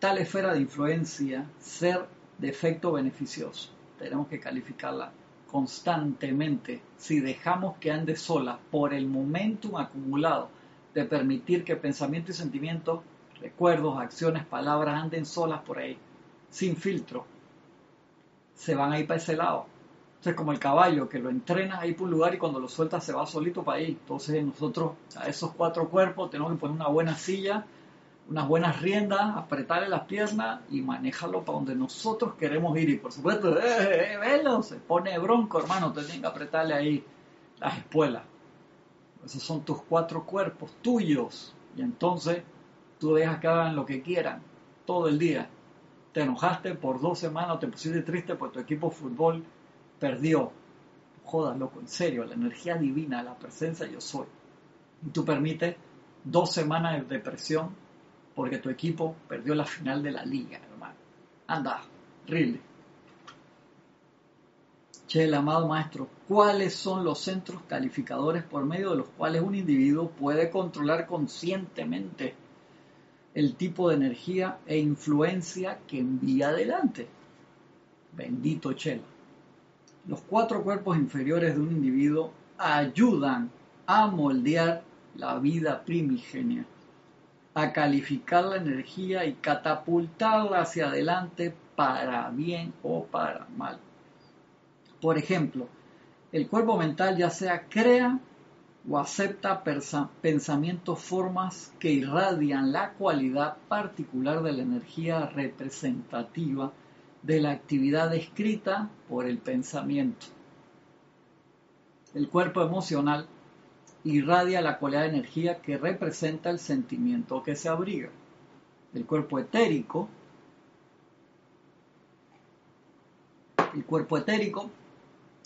tal esfera de influencia ser de efecto beneficioso? Tenemos que calificarla constantemente. Si dejamos que ande sola por el momentum acumulado de permitir que pensamiento y sentimientos, recuerdos, acciones, palabras anden solas por ahí, sin filtro, se van a ir para ese lado es como el caballo, que lo entrenas ahí por un lugar y cuando lo sueltas se va solito para ahí. Entonces nosotros a esos cuatro cuerpos tenemos que poner una buena silla, unas buenas riendas, apretarle las piernas y manejarlo para donde nosotros queremos ir. Y por supuesto, eh, eh, eh velo, se pone bronco, hermano, te tienen que apretarle ahí las espuelas. Esos son tus cuatro cuerpos tuyos. Y entonces tú dejas que hagan lo que quieran todo el día. Te enojaste por dos semanas, te pusiste triste por tu equipo de fútbol perdió. Jodas, loco, en serio, la energía divina, la presencia yo soy. Y tú permites dos semanas de depresión porque tu equipo perdió la final de la liga, hermano. Anda, really. Che, el amado maestro, ¿cuáles son los centros calificadores por medio de los cuales un individuo puede controlar conscientemente el tipo de energía e influencia que envía adelante? Bendito Chela. Los cuatro cuerpos inferiores de un individuo ayudan a moldear la vida primigenia, a calificar la energía y catapultarla hacia adelante para bien o para mal. Por ejemplo, el cuerpo mental ya sea crea o acepta pensamientos, formas que irradian la cualidad particular de la energía representativa de la actividad descrita por el pensamiento. El cuerpo emocional irradia la cualidad de energía que representa el sentimiento que se abriga. El cuerpo etérico, el cuerpo etérico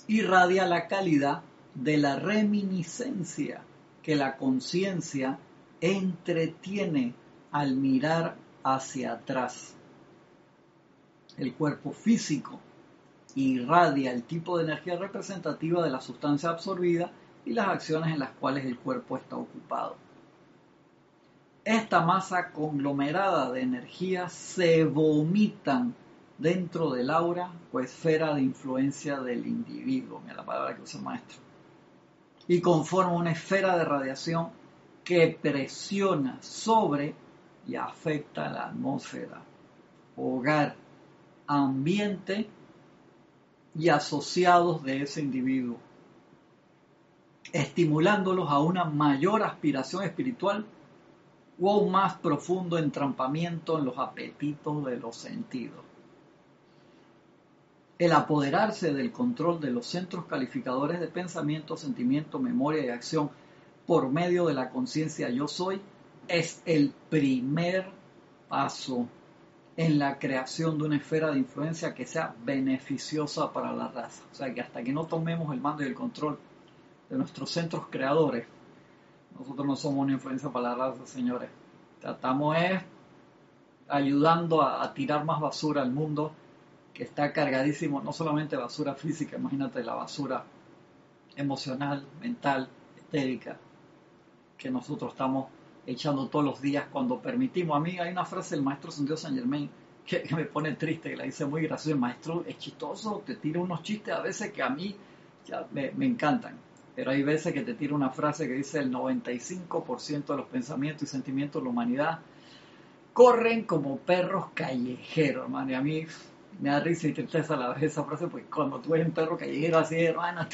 irradia la calidad de la reminiscencia que la conciencia entretiene al mirar hacia atrás el cuerpo físico, irradia el tipo de energía representativa de la sustancia absorbida y las acciones en las cuales el cuerpo está ocupado. Esta masa conglomerada de energía se vomitan dentro del aura o esfera de influencia del individuo, mira la palabra que usa maestro, y conforma una esfera de radiación que presiona sobre y afecta la atmósfera, hogar, ambiente y asociados de ese individuo, estimulándolos a una mayor aspiración espiritual o un más profundo entrampamiento en los apetitos de los sentidos. El apoderarse del control de los centros calificadores de pensamiento, sentimiento, memoria y acción por medio de la conciencia yo soy es el primer paso en la creación de una esfera de influencia que sea beneficiosa para la raza. O sea que hasta que no tomemos el mando y el control de nuestros centros creadores, nosotros no somos una influencia para la raza, señores. Tratamos es ayudando a, tirar más basura al mundo que está cargadísimo, no solamente basura física, imagínate la basura emocional, mental, etérica, que nosotros estamos echando todos los días cuando permitimos. A mí hay una frase del maestro Santiago San Germain que, me pone triste, que la dice muy graciosa. El maestro es chistoso, te tira unos chistes a veces que a mí ya me, encantan. Pero hay veces que te tira una frase que dice el 95% de los pensamientos y sentimientos de la humanidad corren como perros callejeros, hermano. Y a mí me da risa y tristeza la vez esa frase, porque cuando tú ves un perro callejero así, hermano,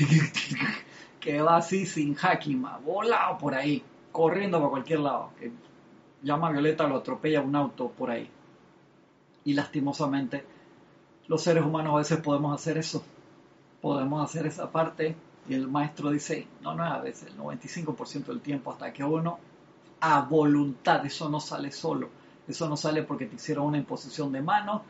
[LAUGHS] que va así sin hakima, volado por ahí, corriendo para cualquier lado, llama a Violeta, lo atropella un auto por ahí. Y lastimosamente, los seres humanos a veces podemos hacer eso, podemos hacer esa parte y el maestro dice, no, no a veces, el 95% del tiempo hasta que uno a voluntad, eso no sale solo, eso no sale porque te hicieron una imposición de mano,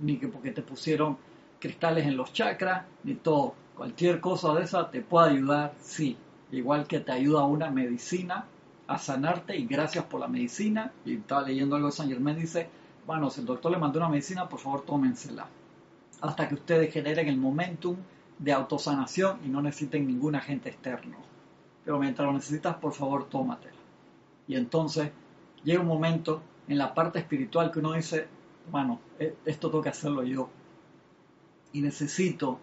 ni que porque te pusieron cristales en los chakras, ni todo. Cualquier cosa de esa te puede ayudar, sí, igual que te ayuda una medicina a sanarte y gracias por la medicina. Y estaba leyendo algo de San Germán, dice, bueno, si el doctor le mandó una medicina, por favor tómensela. Hasta que ustedes generen el momentum de autosanación y no necesiten ningún agente externo. Pero mientras lo necesitas, por favor, tómatela. Y entonces llega un momento en la parte espiritual que uno dice, bueno, e, esto tengo que hacerlo yo. Y necesito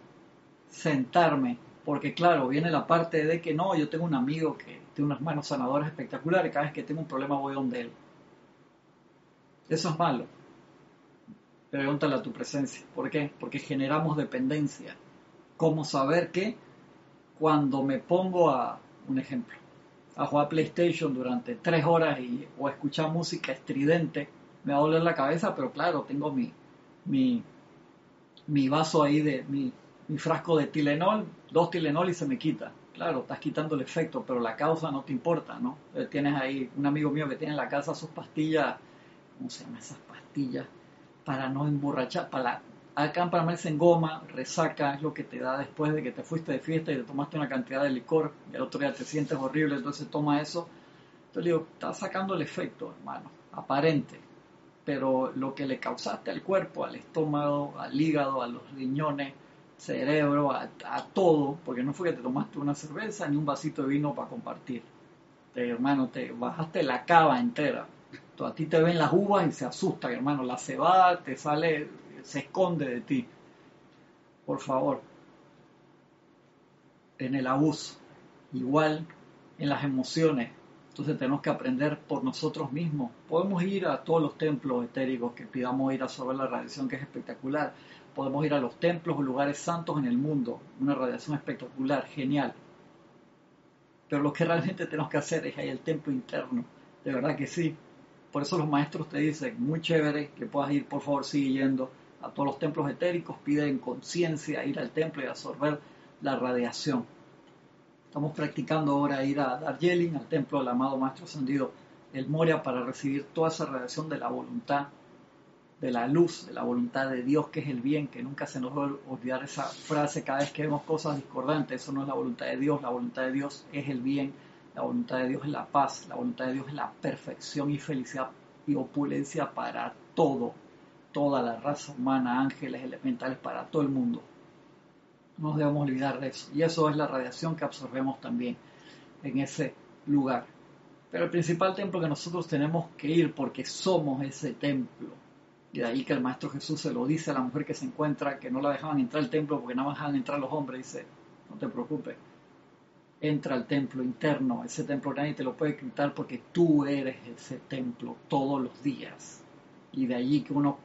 sentarme, porque claro, viene la parte de que no, yo tengo un amigo que tiene unas manos sanadoras espectaculares, cada vez que tengo un problema voy donde él. Eso es malo. Pregúntale a tu presencia. ¿Por qué? Porque generamos dependencia ¿Cómo saber que cuando me pongo a, un ejemplo, a jugar PlayStation durante tres horas y, o a escuchar música estridente, me va a doler la cabeza, pero claro, tengo mi, mi, mi vaso ahí de mi, mi frasco de Tilenol, dos Tilenol y se me quita. Claro, estás quitando el efecto, pero la causa no te importa, ¿no? Eh, tienes ahí un amigo mío que tiene en la casa sus pastillas, ¿cómo se llaman esas pastillas? Para no emborrachar, para Acá para en goma, resaca, es lo que te da después de que te fuiste de fiesta y te tomaste una cantidad de licor y al otro día te sientes horrible, entonces toma eso. Entonces le digo, está sacando el efecto, hermano, aparente, pero lo que le causaste al cuerpo, al estómago, al hígado, a los riñones, cerebro, a, todo, porque no fue que te tomaste una cerveza ni un vasito de vino para compartir. Te, hermano, te bajaste la cava entera. a ti te ven las uvas y se asustan, hermano. La cebada te sale se esconde de ti. Por favor, en el abuso, igual en las emociones. Entonces tenemos que aprender por nosotros mismos. Podemos ir a todos los templos etéricos que pidamos ir a sobre la radiación que es espectacular. Podemos ir a los templos o lugares santos en el mundo. Una radiación espectacular, genial. Pero lo que realmente tenemos que hacer es ahí el templo interno. De verdad que sí. Por eso los maestros te dicen, muy chévere que puedas ir, por favor sigue yendo a todos los templos etéricos, piden conciencia, ir al templo y absorber la radiación. Estamos practicando ahora ir a Darjeeling, al templo del amado Maestro Ascendido, el Moria, para recibir toda esa radiación de la voluntad, de la luz, de la voluntad de Dios, que es el bien, que nunca se nos va a olvidar esa frase cada vez que vemos cosas discordantes. Eso no es la voluntad de Dios, la voluntad de Dios es el bien, la voluntad de Dios es la paz, la voluntad de Dios es la perfección y felicidad y opulencia para todo toda la raza humana, ángeles elementales, para todo el mundo. No nos debemos olvidar de eso. Y eso es la radiación que absorbemos también en ese lugar. Pero el principal templo que nosotros tenemos que ir porque somos ese templo. Y de ahí que el Maestro Jesús se lo dice a la mujer que se encuentra, que no la dejaban entrar al templo porque no dejaban entrar los hombres. Dice, no te preocupes, entra al templo interno. Ese templo nadie te lo puede quitar porque tú eres ese templo todos los días. Y de allí que uno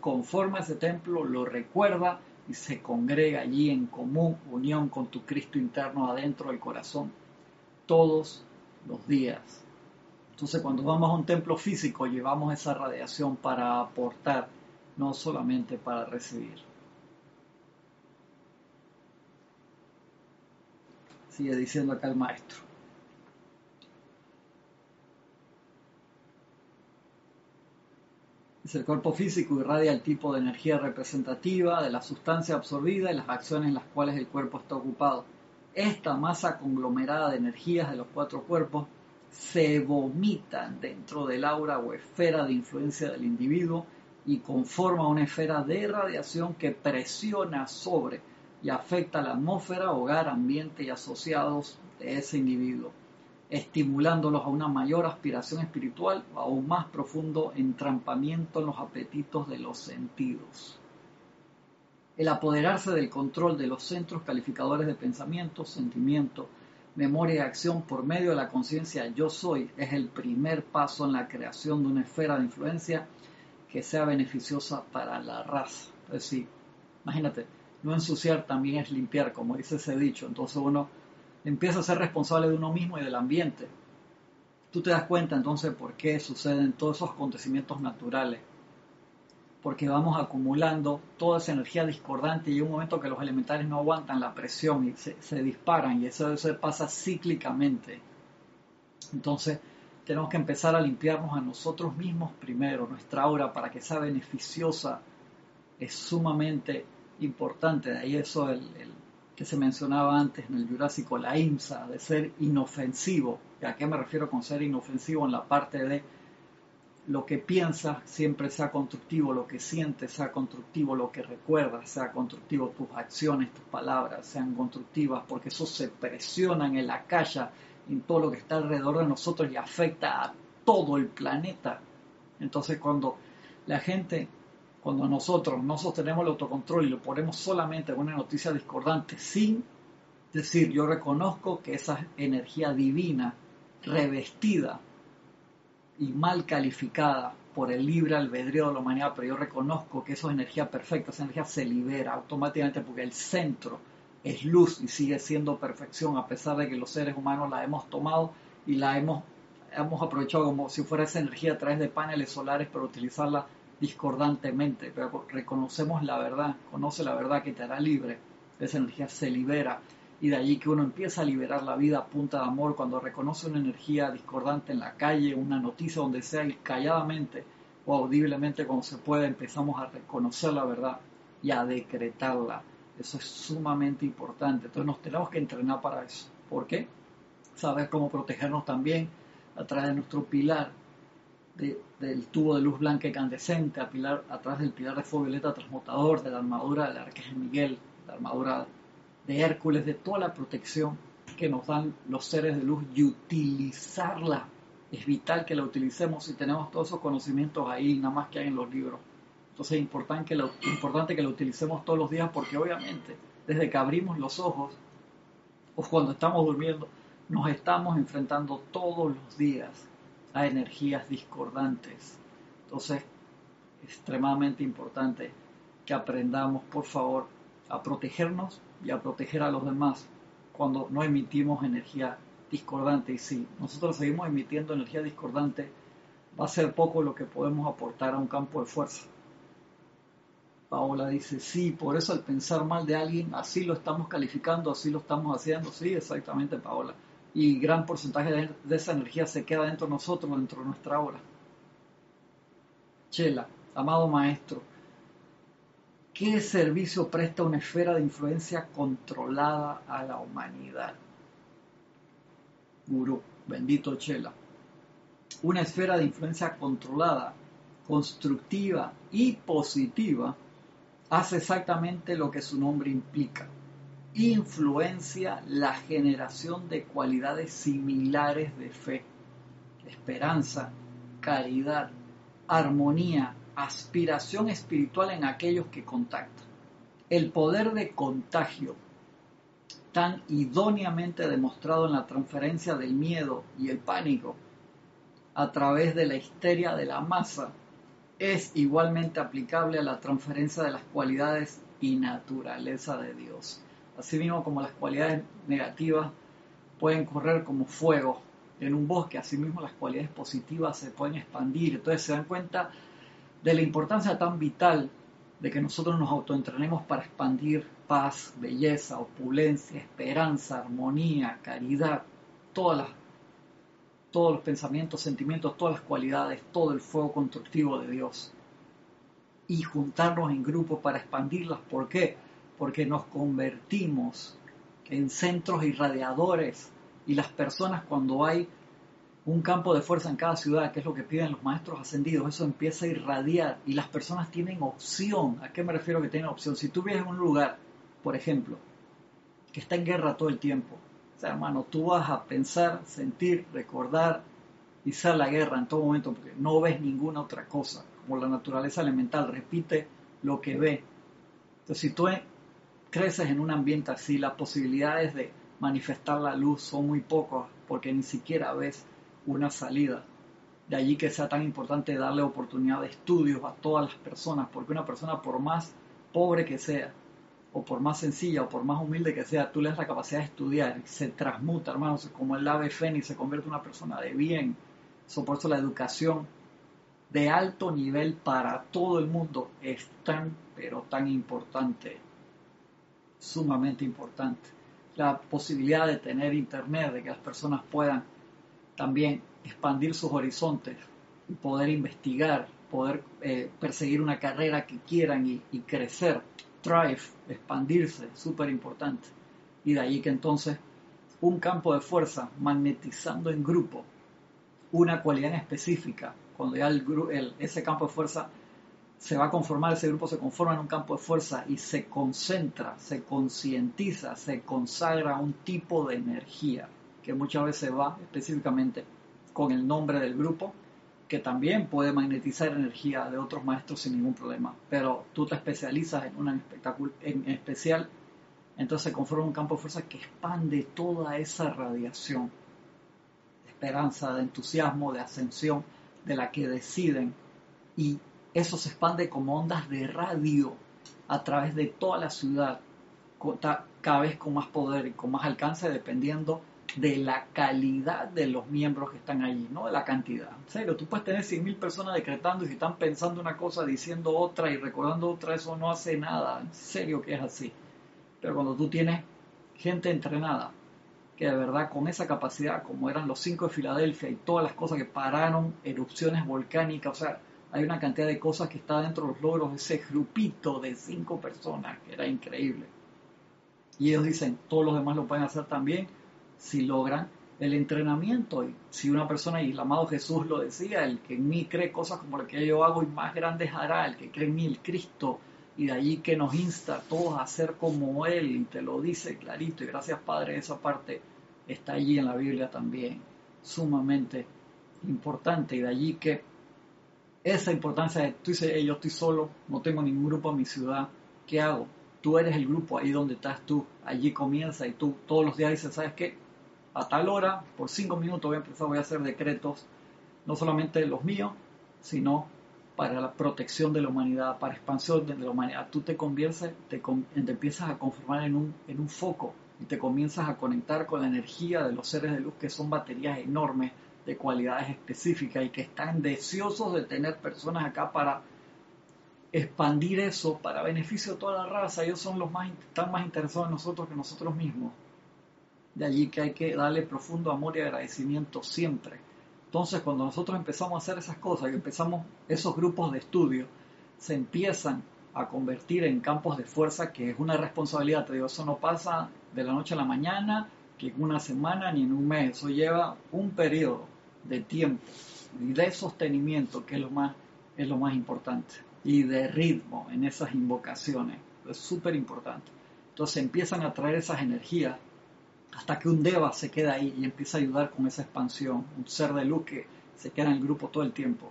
conforma ese templo, lo recuerda y se congrega allí en común unión con tu Cristo interno adentro del corazón todos los días. Entonces cuando vamos a un templo físico llevamos esa radiación para aportar, no solamente para recibir. Sigue diciendo acá el maestro. el cuerpo físico irradia el tipo de energía representativa de la sustancia absorbida y las acciones en las cuales el cuerpo está ocupado. Esta masa conglomerada de energías de los cuatro cuerpos se vomitan dentro del aura o esfera de influencia del individuo y conforma una esfera de radiación que presiona sobre y afecta la atmósfera, hogar, ambiente y asociados de ese individuo estimulándolos a una mayor aspiración espiritual o a un más profundo entrampamiento en los apetitos de los sentidos. El apoderarse del control de los centros calificadores de pensamiento, sentimiento, memoria y acción por medio de la conciencia yo soy es el primer paso en la creación de una esfera de influencia que sea beneficiosa para la raza. Es decir, imagínate, no ensuciar también es limpiar, como dice ese dicho. Entonces uno empieza a ser responsable de uno mismo y del ambiente. Tú te das cuenta entonces por qué suceden todos esos acontecimientos naturales. Porque vamos acumulando toda esa energía discordante y hay un momento que los elementales no aguantan la presión y se, disparan y eso, eso pasa cíclicamente. Entonces tenemos que empezar a limpiarnos a nosotros mismos primero, nuestra aura, para que sea beneficiosa. Es sumamente importante. De ahí eso el que se mencionaba antes en el Jurásico, la IMSA, de ser inofensivo. ¿Y a qué me refiero con ser inofensivo? En la parte de lo que piensas siempre sea constructivo, lo que sientes sea constructivo, lo que recuerdas sea constructivo, tus acciones, tus palabras sean constructivas, porque eso se presiona en la calle, en todo lo que está alrededor de nosotros y afecta a todo el planeta. Entonces cuando la gente cuando nosotros no sostenemos el autocontrol y lo ponemos solamente en una noticia discordante sin decir yo reconozco que esa energía divina revestida y mal calificada por el libre albedrío de la humanidad, pero yo reconozco que eso es energía perfecta, esa energía se libera automáticamente porque el centro es luz y sigue siendo perfección a pesar de que los seres humanos la hemos tomado y la hemos, hemos aprovechado como si fuera esa energía a través de paneles solares para utilizarla discordantemente, pero reconocemos la verdad, conoce la verdad que te hará libre, esa energía se libera y de allí que uno empieza a liberar la vida a punta de amor cuando reconoce una energía discordante en la calle, una noticia donde sea y calladamente o audiblemente cuando se puede empezamos a reconocer la verdad y a decretarla. Eso es sumamente importante. Entonces nos tenemos que entrenar para eso. ¿Por qué? Saber cómo protegernos también a través de nuestro pilar del tubo de luz blanca incandescente, a, pilar, atrás del pilar de fuego violeta transmutador, de la armadura del Arcángel Miguel, la armadura de Hércules, de toda la protección que nos dan los seres de luz y utilizarla. Es vital que la utilicemos y tenemos todos esos conocimientos ahí, nada más que hay en los libros. Entonces es importante que, la, importante que la utilicemos todos los días porque obviamente desde que abrimos los ojos o cuando estamos durmiendo, nos estamos enfrentando todos los días a energías discordantes. Entonces, es extremadamente importante que aprendamos, por favor, a protegernos y a proteger a los demás cuando no emitimos energía discordante. Y si nosotros seguimos emitiendo energía discordante, va a ser poco lo que podemos aportar a un campo de fuerza. Paola dice, sí, por eso al pensar mal de alguien, así lo estamos calificando, así lo estamos haciendo. Sí, exactamente, Paola y gran porcentaje de, esa energía se queda dentro de nosotros, dentro de nuestra obra. Chela, amado maestro, ¿qué servicio presta una esfera de influencia controlada a la humanidad? Gurú, bendito Chela. Una esfera de influencia controlada, constructiva y positiva hace exactamente lo que su nombre implica influencia la generación de cualidades similares de fe, esperanza, caridad, armonía, aspiración espiritual en aquellos que contactan. El poder de contagio, tan idóneamente demostrado en la transferencia del miedo y el pánico a través de la histeria de la masa, es igualmente aplicable a la transferencia de las cualidades y naturaleza de Dios. Asimismo como las cualidades negativas pueden correr como fuego en un bosque, asimismo las cualidades positivas se pueden expandir. Entonces se dan cuenta de la importancia tan vital de que nosotros nos autoentrenemos para expandir paz, belleza, opulencia, esperanza, armonía, caridad, todos los pensamientos, sentimientos, todas las cualidades, todo el fuego constructivo de Dios. Y juntarnos en grupos para expandirlas. ¿Por qué? Porque nos convertimos en centros irradiadores y las personas cuando hay un campo de fuerza en cada ciudad, que es lo que piden los maestros ascendidos, eso empieza a irradiar y las personas tienen opción. ¿A qué me refiero que tienen opción? Si tú vives en un lugar, por ejemplo, que está en guerra todo el tiempo, o sea, hermano, tú vas a pensar, sentir, recordar y ser la guerra en todo momento porque no ves ninguna otra cosa. Como la naturaleza elemental repite lo que ve. Entonces, si tú creces en un ambiente así, las posibilidades de manifestar la luz son muy pocas porque ni siquiera ves una salida. De allí que sea tan importante darle oportunidad de estudios a todas las personas, porque una persona por más pobre que sea, o por más sencilla o por más humilde que sea, tú le das la capacidad de estudiar, se transmuta, hermanos, como el ave fénix se convierte en una persona de bien. Eso por eso la educación de alto nivel para todo el mundo es tan, pero tan importante, sumamente importante. La posibilidad de tener internet, de que las personas puedan también expandir sus horizontes poder investigar, poder eh, perseguir una carrera que quieran y crecer. Thrive, expandirse, súper importante. Y de ahí que entonces un campo de fuerza magnetizando en grupo una cualidad específica, cuando ya el, ese campo de fuerza se va a conformar, ese grupo se conforma en un campo de fuerza y se concentra, se concientiza, se consagra un tipo de energía que muchas veces va específicamente con el nombre del grupo que también puede magnetizar energía de otros maestros sin ningún problema, pero tú te especializas en una en especial, entonces se conforma un campo de fuerza que expande toda esa radiación de esperanza, de entusiasmo, de ascensión, de la que deciden, y eso se expande como ondas de radio a través de toda la ciudad, cada vez con más poder y con más alcance, dependiendo de la calidad de los miembros que están allí, no de la cantidad. En serio, tú puedes tener 100.000 personas decretando y si están pensando una cosa, diciendo otra y recordando otra, eso no hace nada. En serio que es así. Pero cuando tú tienes gente entrenada, que de verdad con esa capacidad, como eran los cinco de Filadelfia y todas las cosas que pararon, erupciones volcánicas, o sea, hay una cantidad de cosas que está dentro de los logros de ese grupito de cinco personas, que era increíble. Y ellos dicen, todos los demás lo pueden hacer también si logran el entrenamiento. Y si una persona, y el amado Jesús lo decía, el que en mí cree cosas como las que yo hago y más grandes hará, el que cree en mí, el Cristo, y de allí que nos insta a todos a ser como Él, y te lo dice clarito, y gracias Padre, esa parte está allí en la Biblia también, sumamente importante, y de allí que esa importancia de, tú dices, yo estoy solo, no tengo ningún grupo en mi ciudad, ¿qué hago? Tú eres el grupo ahí donde estás tú, allí comienza y tú todos los días dices, ¿sabes qué? A tal hora, por cinco minutos voy a empezar, voy a hacer decretos, no solamente los míos, sino para la protección de la humanidad, para expansión de la humanidad. Tú te conviertes, te, empiezas a conformar en un, un foco y te comienzas a conectar con la energía de los seres de luz que son baterías enormes de cualidades específicas y que están deseosos de tener personas acá para expandir eso para beneficio de toda la raza. Ellos son los más, están más interesados en nosotros que nosotros mismos. De allí que hay que darle profundo amor y agradecimiento siempre. Entonces, cuando nosotros empezamos a hacer esas cosas, y empezamos esos grupos de estudio, se empiezan a convertir en campos de fuerza, que es una responsabilidad. Te digo, eso no pasa de la noche a la mañana, que en una semana ni en un mes. Eso lleva un periodo de tiempo y de sostenimiento, que es lo más, es lo más importante, y de ritmo en esas invocaciones. Es súper importante. Entonces empiezan a traer esas energías hasta que un Deva se queda ahí y empieza a ayudar con esa expansión, un ser de luz que se queda en el grupo todo el tiempo,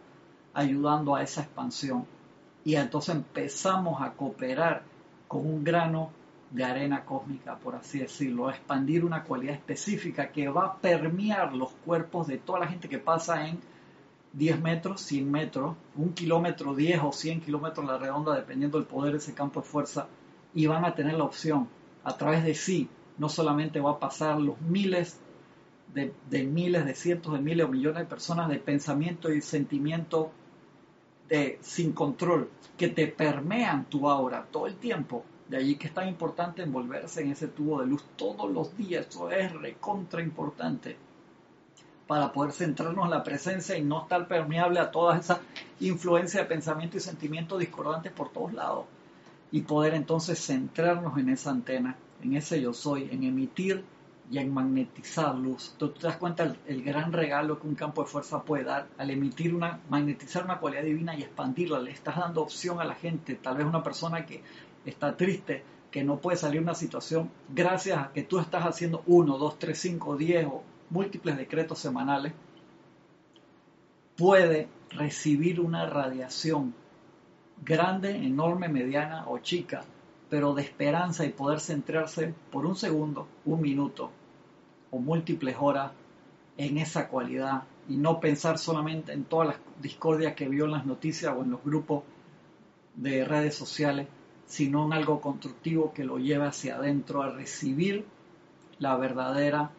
ayudando a esa expansión. Y entonces empezamos a cooperar con un grano de arena cósmica, por así decirlo, a expandir una cualidad específica que va a permear los cuerpos de toda la gente que pasa en 10 metros, 100 metros, un kilómetro, 10 o 100 kilómetros la redonda, dependiendo del poder de ese campo de fuerza, y van a tener la opción a través de sí, no solamente va a pasar los miles de, miles, de cientos de miles o millones de personas de pensamiento y sentimiento de, sin control que te permean tu aura todo el tiempo. De allí que es tan importante envolverse en ese tubo de luz todos los días. Eso es recontra importante para poder centrarnos en la presencia y no estar permeable a toda esa influencia de pensamiento y sentimiento discordantes por todos lados. Y poder entonces centrarnos en esa antena, en ese yo soy, en emitir y en magnetizar luz. Tú te das cuenta el, gran regalo que un campo de fuerza puede dar al emitir una, magnetizar una cualidad divina y expandirla. Le estás dando opción a la gente, tal vez una persona que está triste, que no puede salir de una situación, gracias a que tú estás haciendo uno, dos, tres, cinco, diez o múltiples decretos semanales, puede recibir una radiación grande, enorme, mediana o chica, pero de esperanza y poder centrarse por un segundo, un minuto o múltiples horas en esa cualidad y no pensar solamente en todas las discordias que vio en las noticias o en los grupos de redes sociales, sino en algo constructivo que lo lleve hacia adentro a recibir la verdadera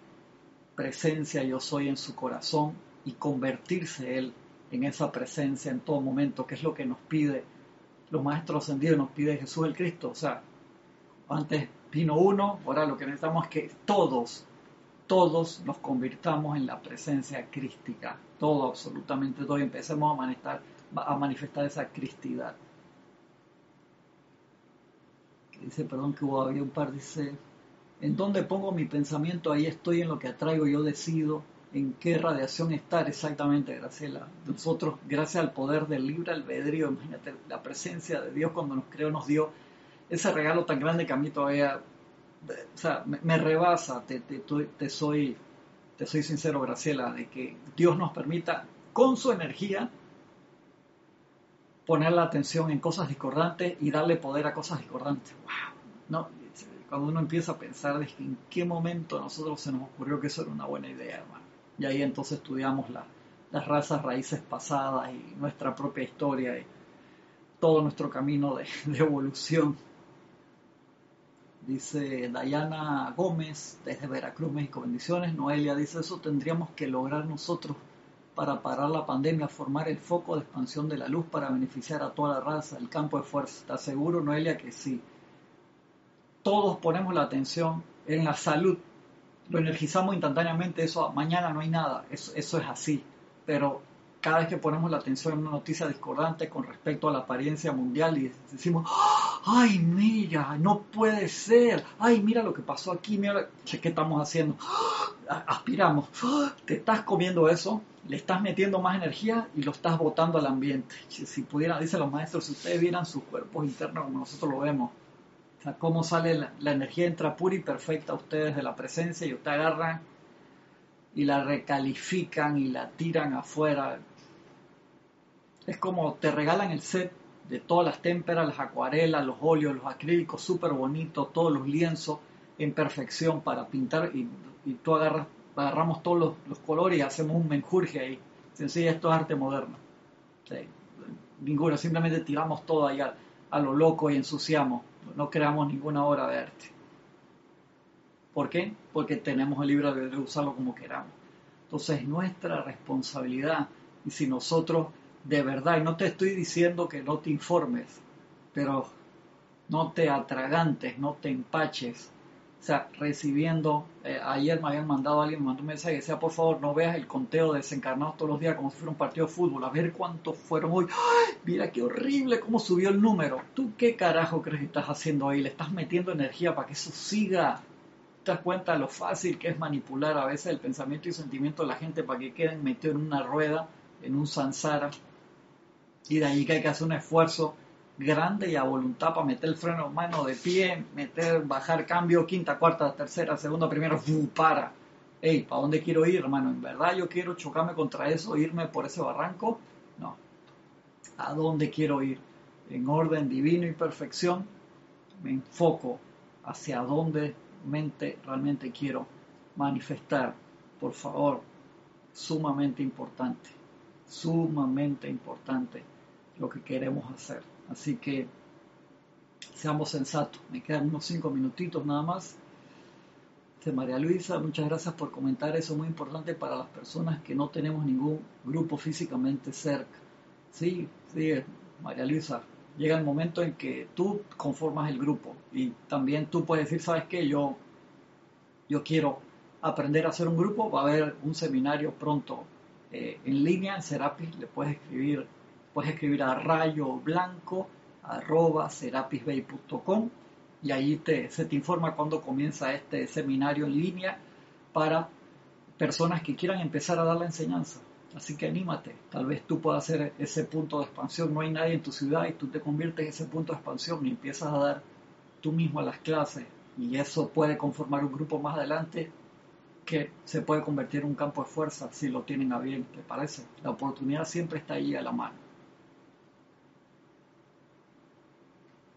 presencia yo soy en su corazón y convertirse él en esa presencia en todo momento, que es lo que nos pide los maestros ascendidos, nos pide Jesús el Cristo. O sea, antes vino uno, ahora lo que necesitamos es que todos, todos nos convirtamos en la presencia crística, todo, absolutamente todo, y empecemos a manifestar, a manifestar esa cristidad. Dice, perdón, que hubo, había un par, dice, en dónde pongo mi pensamiento, ahí estoy en lo que atraigo, yo decido en qué radiación estar exactamente, Graciela. Nosotros, gracias al poder del libre albedrío, imagínate, la presencia de Dios cuando nos creó, nos dio ese regalo tan grande que a mí todavía, o sea, me, rebasa, te, te, soy, te soy sincero, Graciela, de que Dios nos permita con su energía poner la atención en cosas discordantes y darle poder a cosas discordantes. ¡Wow! No, cuando uno empieza a pensar en qué momento a nosotros se nos ocurrió que eso era una buena idea, hermano. Y ahí entonces estudiamos las razas raíces pasadas y nuestra propia historia y todo nuestro camino [LAUGHS] de, evolución. Dice Dayana Gómez desde Veracruz, México. Bendiciones. Noelia dice eso tendríamos que lograr nosotros para parar la pandemia, formar el foco de expansión de la luz para beneficiar a toda la raza, el campo de fuerza. ¿Estás seguro, Noelia, que sí? todos ponemos la atención en la salud, lo energizamos instantáneamente, eso mañana no hay nada, eso, eso es así, pero cada vez que ponemos la atención en una noticia discordante con respecto a la apariencia mundial y decimos, ay, mira, no puede ser, ay, mira lo que pasó aquí, mira, ¿qué estamos haciendo? [GASPS] Aspiramos, te estás comiendo eso, le estás metiendo más energía y lo estás botando al ambiente. Si pudiera, dicen los maestros, si ustedes vieran sus cuerpos internos como nosotros lo vemos, cómo sale la, energía entra pura y perfecta a ustedes de la presencia y ustedes agarran y la recalifican y la tiran afuera. Es como te regalan el set de todas las témperas, las acuarelas, los óleos, los acrílicos súper bonitos, todos los lienzos en perfección para pintar y, tú agarras, agarramos todos los, colores y hacemos un menjurje ahí. Sencillo, esto es arte moderno. ninguno, simplemente tiramos todo ahí a lo loco y ensuciamos no creamos ninguna obra de arte. ¿Por qué? Porque tenemos el libro de usarlo como queramos. Entonces es nuestra responsabilidad. Y si nosotros de verdad, y no te estoy diciendo que no te informes, pero no te atragantes, no te empaches, sea, recibiendo, eh, ayer me habían mandado, alguien me mandó un mensaje que decía, por favor, no veas el conteo de desencarnados todos los días como si fuera un partido de fútbol, a ver cuántos fueron hoy. Mira qué horrible cómo subió el número. ¿Tú qué carajo crees que estás haciendo ahí? Le estás metiendo energía para que eso siga. ¿Te das cuenta lo fácil que es manipular a veces el pensamiento y sentimiento de la gente para que queden metidos en una rueda, en un sansara? Y de ahí que hay que hacer un esfuerzo grande y a voluntad para meter el freno mano de pie, meter, bajar cambio, quinta, cuarta, tercera, segunda, primera, para. Hey, ¿para dónde quiero ir, hermano? ¿En verdad yo quiero chocarme contra eso, irme por ese barranco? No. ¿A dónde quiero ir? En orden divino y perfección, me enfoco hacia dónde mente realmente quiero manifestar. Por favor, sumamente importante, sumamente importante lo que queremos hacer. Así que seamos sensatos. Me quedan unos cinco minutitos nada más. De María Luisa, muchas gracias por comentar eso, muy importante para las personas que no tenemos ningún grupo físicamente cerca. Sí, sí, María Luisa, llega el momento en que tú conformas el grupo y también tú puedes decir, ¿sabes qué? Yo, yo quiero aprender a hacer un grupo, va a haber un seminario pronto eh, en línea en Serapis, le puedes escribir puedes escribir a rayo blanco arroba serapisbay.com y ahí te, se te informa cuando comienza este seminario en línea para personas que quieran empezar a dar la enseñanza. Así que anímate, tal vez tú puedas hacer ese punto de expansión. No hay nadie en tu ciudad y tú te conviertes en ese punto de expansión y empiezas a dar tú mismo a las clases y eso puede conformar un grupo más adelante que se puede convertir en un campo de fuerza si lo tienen a bien, ¿te parece? La oportunidad siempre está ahí a la mano.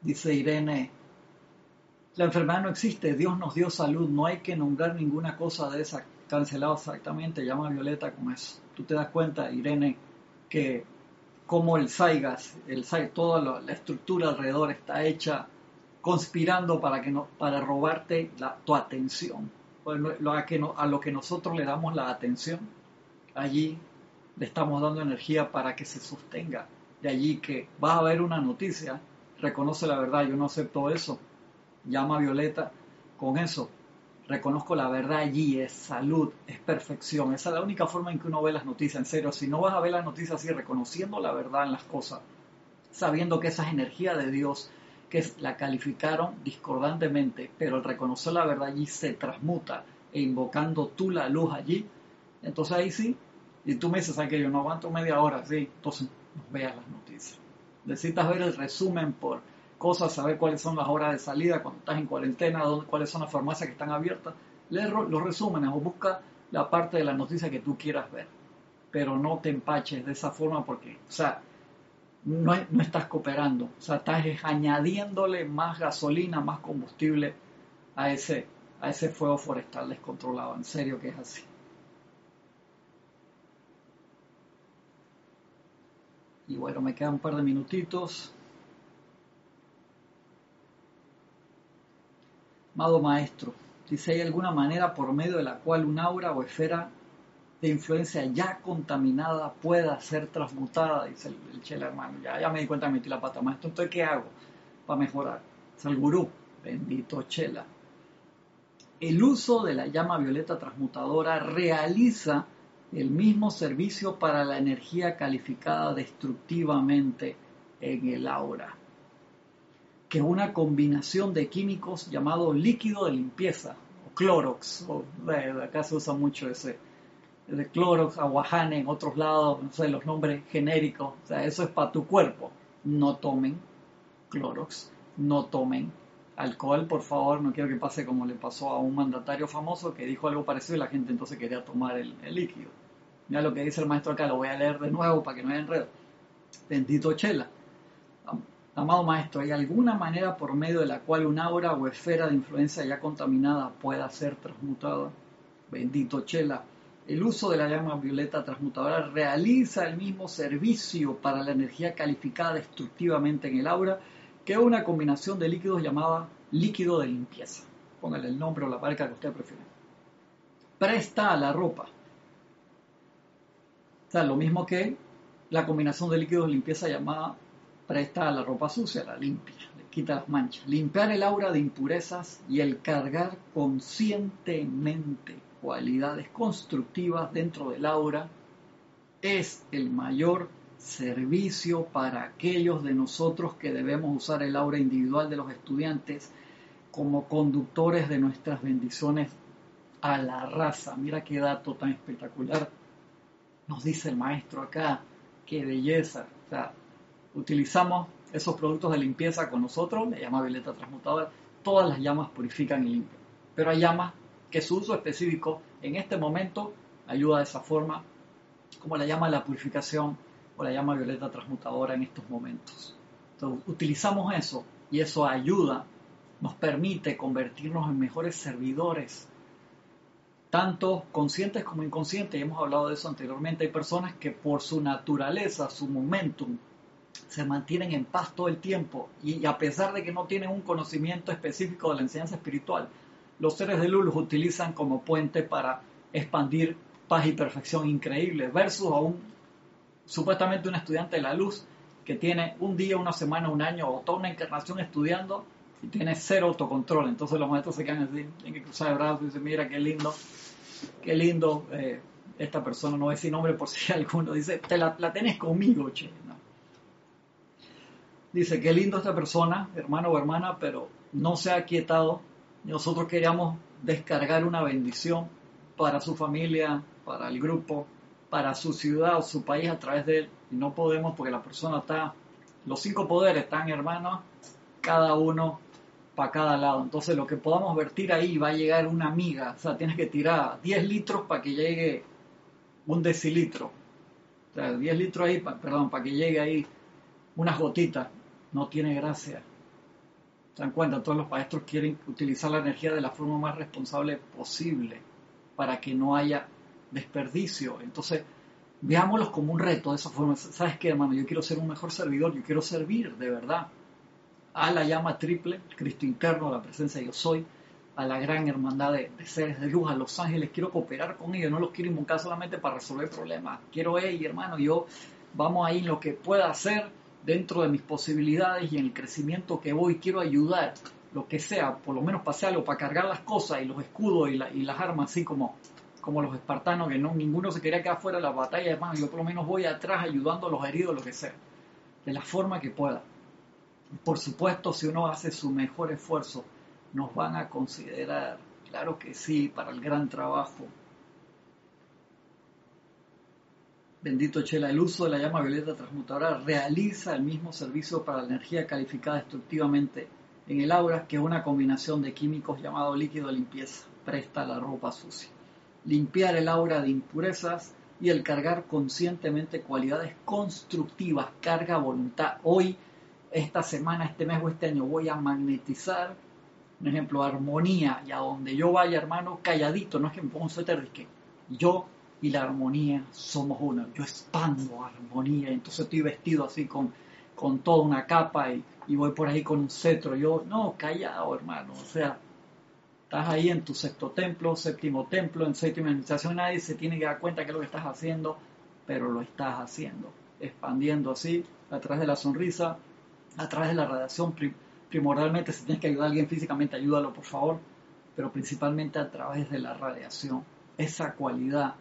Dice Irene, la enfermedad no existe, Dios nos dio salud, no hay que nombrar ninguna cosa de esa. Cancelado exactamente, llama a Violeta con eso. Tú te das cuenta, Irene, que como el Saigas, el toda la, estructura alrededor está hecha conspirando para, que no, para robarte la, tu atención. Lo, a, que lo que nosotros le damos la atención, allí le estamos dando energía para que se sostenga. De allí que vas a ver una noticia reconoce la verdad, yo no acepto eso. Llama Violeta con eso. Reconozco la verdad allí, es salud, es perfección. Esa es la única forma en que uno ve las noticias, en serio. Si no vas a ver las noticias así, reconociendo la verdad en las cosas, sabiendo que esa es energía de Dios, que la calificaron discordantemente, pero al reconocer la verdad allí se transmuta e invocando tú la luz allí, entonces ahí sí, y tú me dices, que yo no aguanto media hora, sí, entonces veas las noticias. Necesitas ver el resumen por cosas, saber cuáles son las horas de salida cuando estás en cuarentena, cuáles son las farmacias que están abiertas. Lee los resúmenes o busca la parte de la noticia que tú quieras ver. Pero no te empaches de esa forma porque, o sea, no, no estás cooperando. O sea, estás añadiéndole más gasolina, más combustible a ese, a ese fuego forestal descontrolado. En serio que es así. Y bueno, me quedan un par de minutitos. Amado maestro, si hay alguna manera por medio de la cual un aura o esfera de influencia ya contaminada pueda ser transmutada, dice el, chela hermano. Ya, ya me di cuenta que metí la pata, maestro. Entonces, ¿qué hago para mejorar? Es el gurú, bendito chela. El uso de la llama violeta transmutadora realiza el mismo servicio para la energía calificada destructivamente en el aura, que una combinación de químicos llamado líquido de limpieza, o Clorox, o de, acá se usa mucho ese, de Clorox, aguajane en otros lados, no sé, los nombres genéricos, o sea, eso es para tu cuerpo. No tomen Clorox, no tomen alcohol, por favor, no quiero que pase como le pasó a un mandatario famoso que dijo algo parecido y la gente entonces quería tomar el, líquido. Mira lo que dice el maestro acá, lo voy a leer de nuevo para que no haya enredo. Bendito Chela. Amado maestro, ¿hay alguna manera por medio de la cual una aura o esfera de influencia ya contaminada pueda ser transmutada? Bendito Chela. El uso de la llama violeta transmutadora realiza el mismo servicio para la energía calificada destructivamente en el aura que una combinación de líquidos llamada líquido de limpieza. Póngale el nombre o la marca que usted prefiera. Presta a la ropa. O sea, lo mismo que la combinación de líquidos de limpieza llamada presta a la ropa sucia, la limpia, le quita las manchas. Limpiar el aura de impurezas y el cargar conscientemente cualidades constructivas dentro del aura es el mayor servicio para aquellos de nosotros que debemos usar el aura individual de los estudiantes como conductores de nuestras bendiciones a la raza. Mira qué dato tan espectacular nos dice el maestro acá. Qué belleza. O sea, utilizamos esos productos de limpieza con nosotros, la llama violeta transmutadora, todas las llamas purifican y limpian. Pero hay llamas que su uso específico en este momento ayuda de esa forma, como la llama la purificación o la llama violeta transmutadora en estos momentos. Entonces, utilizamos eso y eso ayuda, nos permite convertirnos en mejores servidores, tanto conscientes como inconscientes. Hemos hablado de eso anteriormente. Hay personas que por su naturaleza, su momentum, se mantienen en paz todo el tiempo y a pesar de que no tienen un conocimiento específico de la enseñanza espiritual, los seres de luz los utilizan como puente para expandir paz y perfección increíble versus a un supuestamente un estudiante de la luz que tiene un día, una semana, un año o toda una encarnación estudiando y tiene cero autocontrol. Entonces los maestros se quedan así, tienen que cruzar el brazo y dicen, mira qué lindo, qué lindo, eh, esta persona, no voy a decir nombre por si [LAUGHS] alguno, dice, te la, tenés conmigo, che. Dice, qué lindo esta persona, hermano o hermana, pero no se ha aquietado. Nosotros queríamos descargar una bendición para su familia, para el grupo, para su ciudad o su país a través de él. Y no podemos porque la persona está, los cinco poderes están hermanos, cada uno para cada lado. Entonces lo que podamos vertir ahí va a llegar una amiga. O sea, tienes que tirar 10 litros para que llegue un decilitro. O sea, 10 litros ahí, perdón, para que llegue ahí unas gotitas no tiene gracia. ¿Se dan cuenta? Todos los maestros quieren utilizar la energía de la forma más responsable posible para que no haya desperdicio. Entonces, veámoslos como un reto de esa forma. ¿Sabes qué, hermano? Yo quiero ser un mejor servidor, yo quiero servir de verdad a la llama triple, Cristo interno, la presencia de yo soy, a la gran hermandad de, seres de luz, a los ángeles, quiero cooperar con ellos, no los quiero invocar solamente para resolver problemas. Quiero, hey, hermano, yo vamos ahí en lo que pueda hacer dentro de mis posibilidades y en el crecimiento que voy, quiero ayudar, lo que sea, por lo menos pase algo para cargar las cosas y los escudos y, las armas, así como, como los espartanos, que no ninguno se quería quedar fuera de la batalla, hermano, yo por lo menos voy atrás ayudando a los heridos, lo que sea, de la forma que pueda. Por supuesto, si uno hace su mejor esfuerzo, nos van a considerar, claro que sí, para el gran trabajo, Bendito Chela, el uso de la llama violeta transmutadora realiza el mismo servicio para la energía calificada destructivamente en el aura, que es una combinación de químicos llamado líquido limpieza, presta la ropa sucia. Limpiar el aura de impurezas y el cargar conscientemente cualidades constructivas, carga voluntad. Hoy, esta semana, este mes o este año voy a magnetizar, un ejemplo, armonía, y a donde yo vaya, hermano, calladito, no es que me ponga un suéter, es que yo y la armonía somos uno. Yo expando armonía, entonces estoy vestido así con, con toda una capa y, voy por ahí con un cetro. Yo, no, callado, hermano. O sea, estás ahí en tu sexto templo, séptimo templo, en séptima administración. Nadie se tiene que dar cuenta que es lo que estás haciendo, pero lo estás haciendo. Expandiendo así, a través de la sonrisa, a través de la radiación. primordialmente, si tienes que ayudar a alguien físicamente, ayúdalo, por favor. Pero principalmente a través de la radiación. Esa cualidad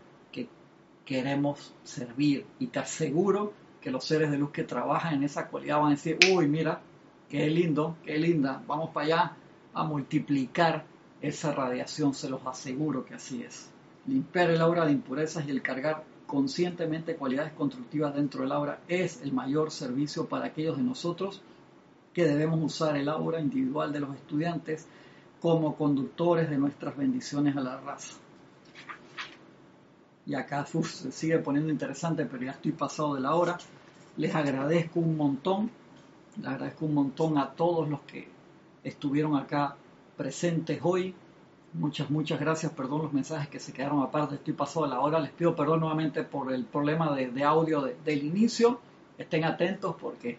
queremos servir. Y te aseguro que los seres de luz que trabajan en esa cualidad van a decir, uy, mira, qué lindo, qué linda, vamos para allá a multiplicar esa radiación, se los aseguro que así es. Limpiar el aura de impurezas y el cargar conscientemente cualidades constructivas dentro del aura es el mayor servicio para aquellos de nosotros que debemos usar el aura individual de los estudiantes como conductores de nuestras bendiciones a la raza y acá se sigue poniendo interesante, pero ya estoy pasado de la hora. Les agradezco un montón, les agradezco un montón a todos los que estuvieron acá presentes hoy. Muchas, muchas gracias. Perdón los mensajes que se quedaron aparte. Estoy pasado de la hora. Les pido perdón nuevamente por el problema de, audio del inicio. Estén atentos porque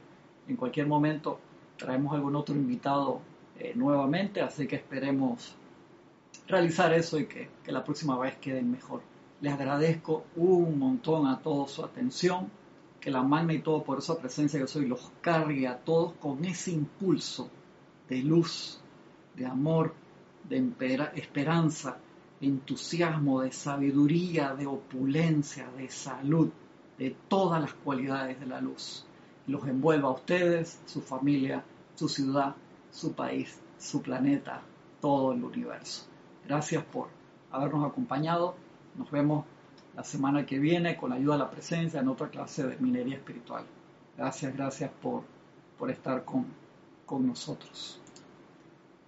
en cualquier momento traemos algún otro invitado eh, nuevamente. Así que esperemos realizar eso y que, que la próxima vez queden mejor. Les agradezco un montón a todos su atención, que la magna y todo por esa presencia que soy los cargue a todos con ese impulso de luz, de amor, de esperanza, entusiasmo, de sabiduría, de opulencia, de salud, de todas las cualidades de la luz. Los envuelva a ustedes, su familia, su ciudad, su país, su planeta, todo el universo. Gracias por habernos acompañado nos vemos la semana que viene con la ayuda de la presencia en otra clase de minería espiritual. Gracias, gracias por, por estar con, con nosotros.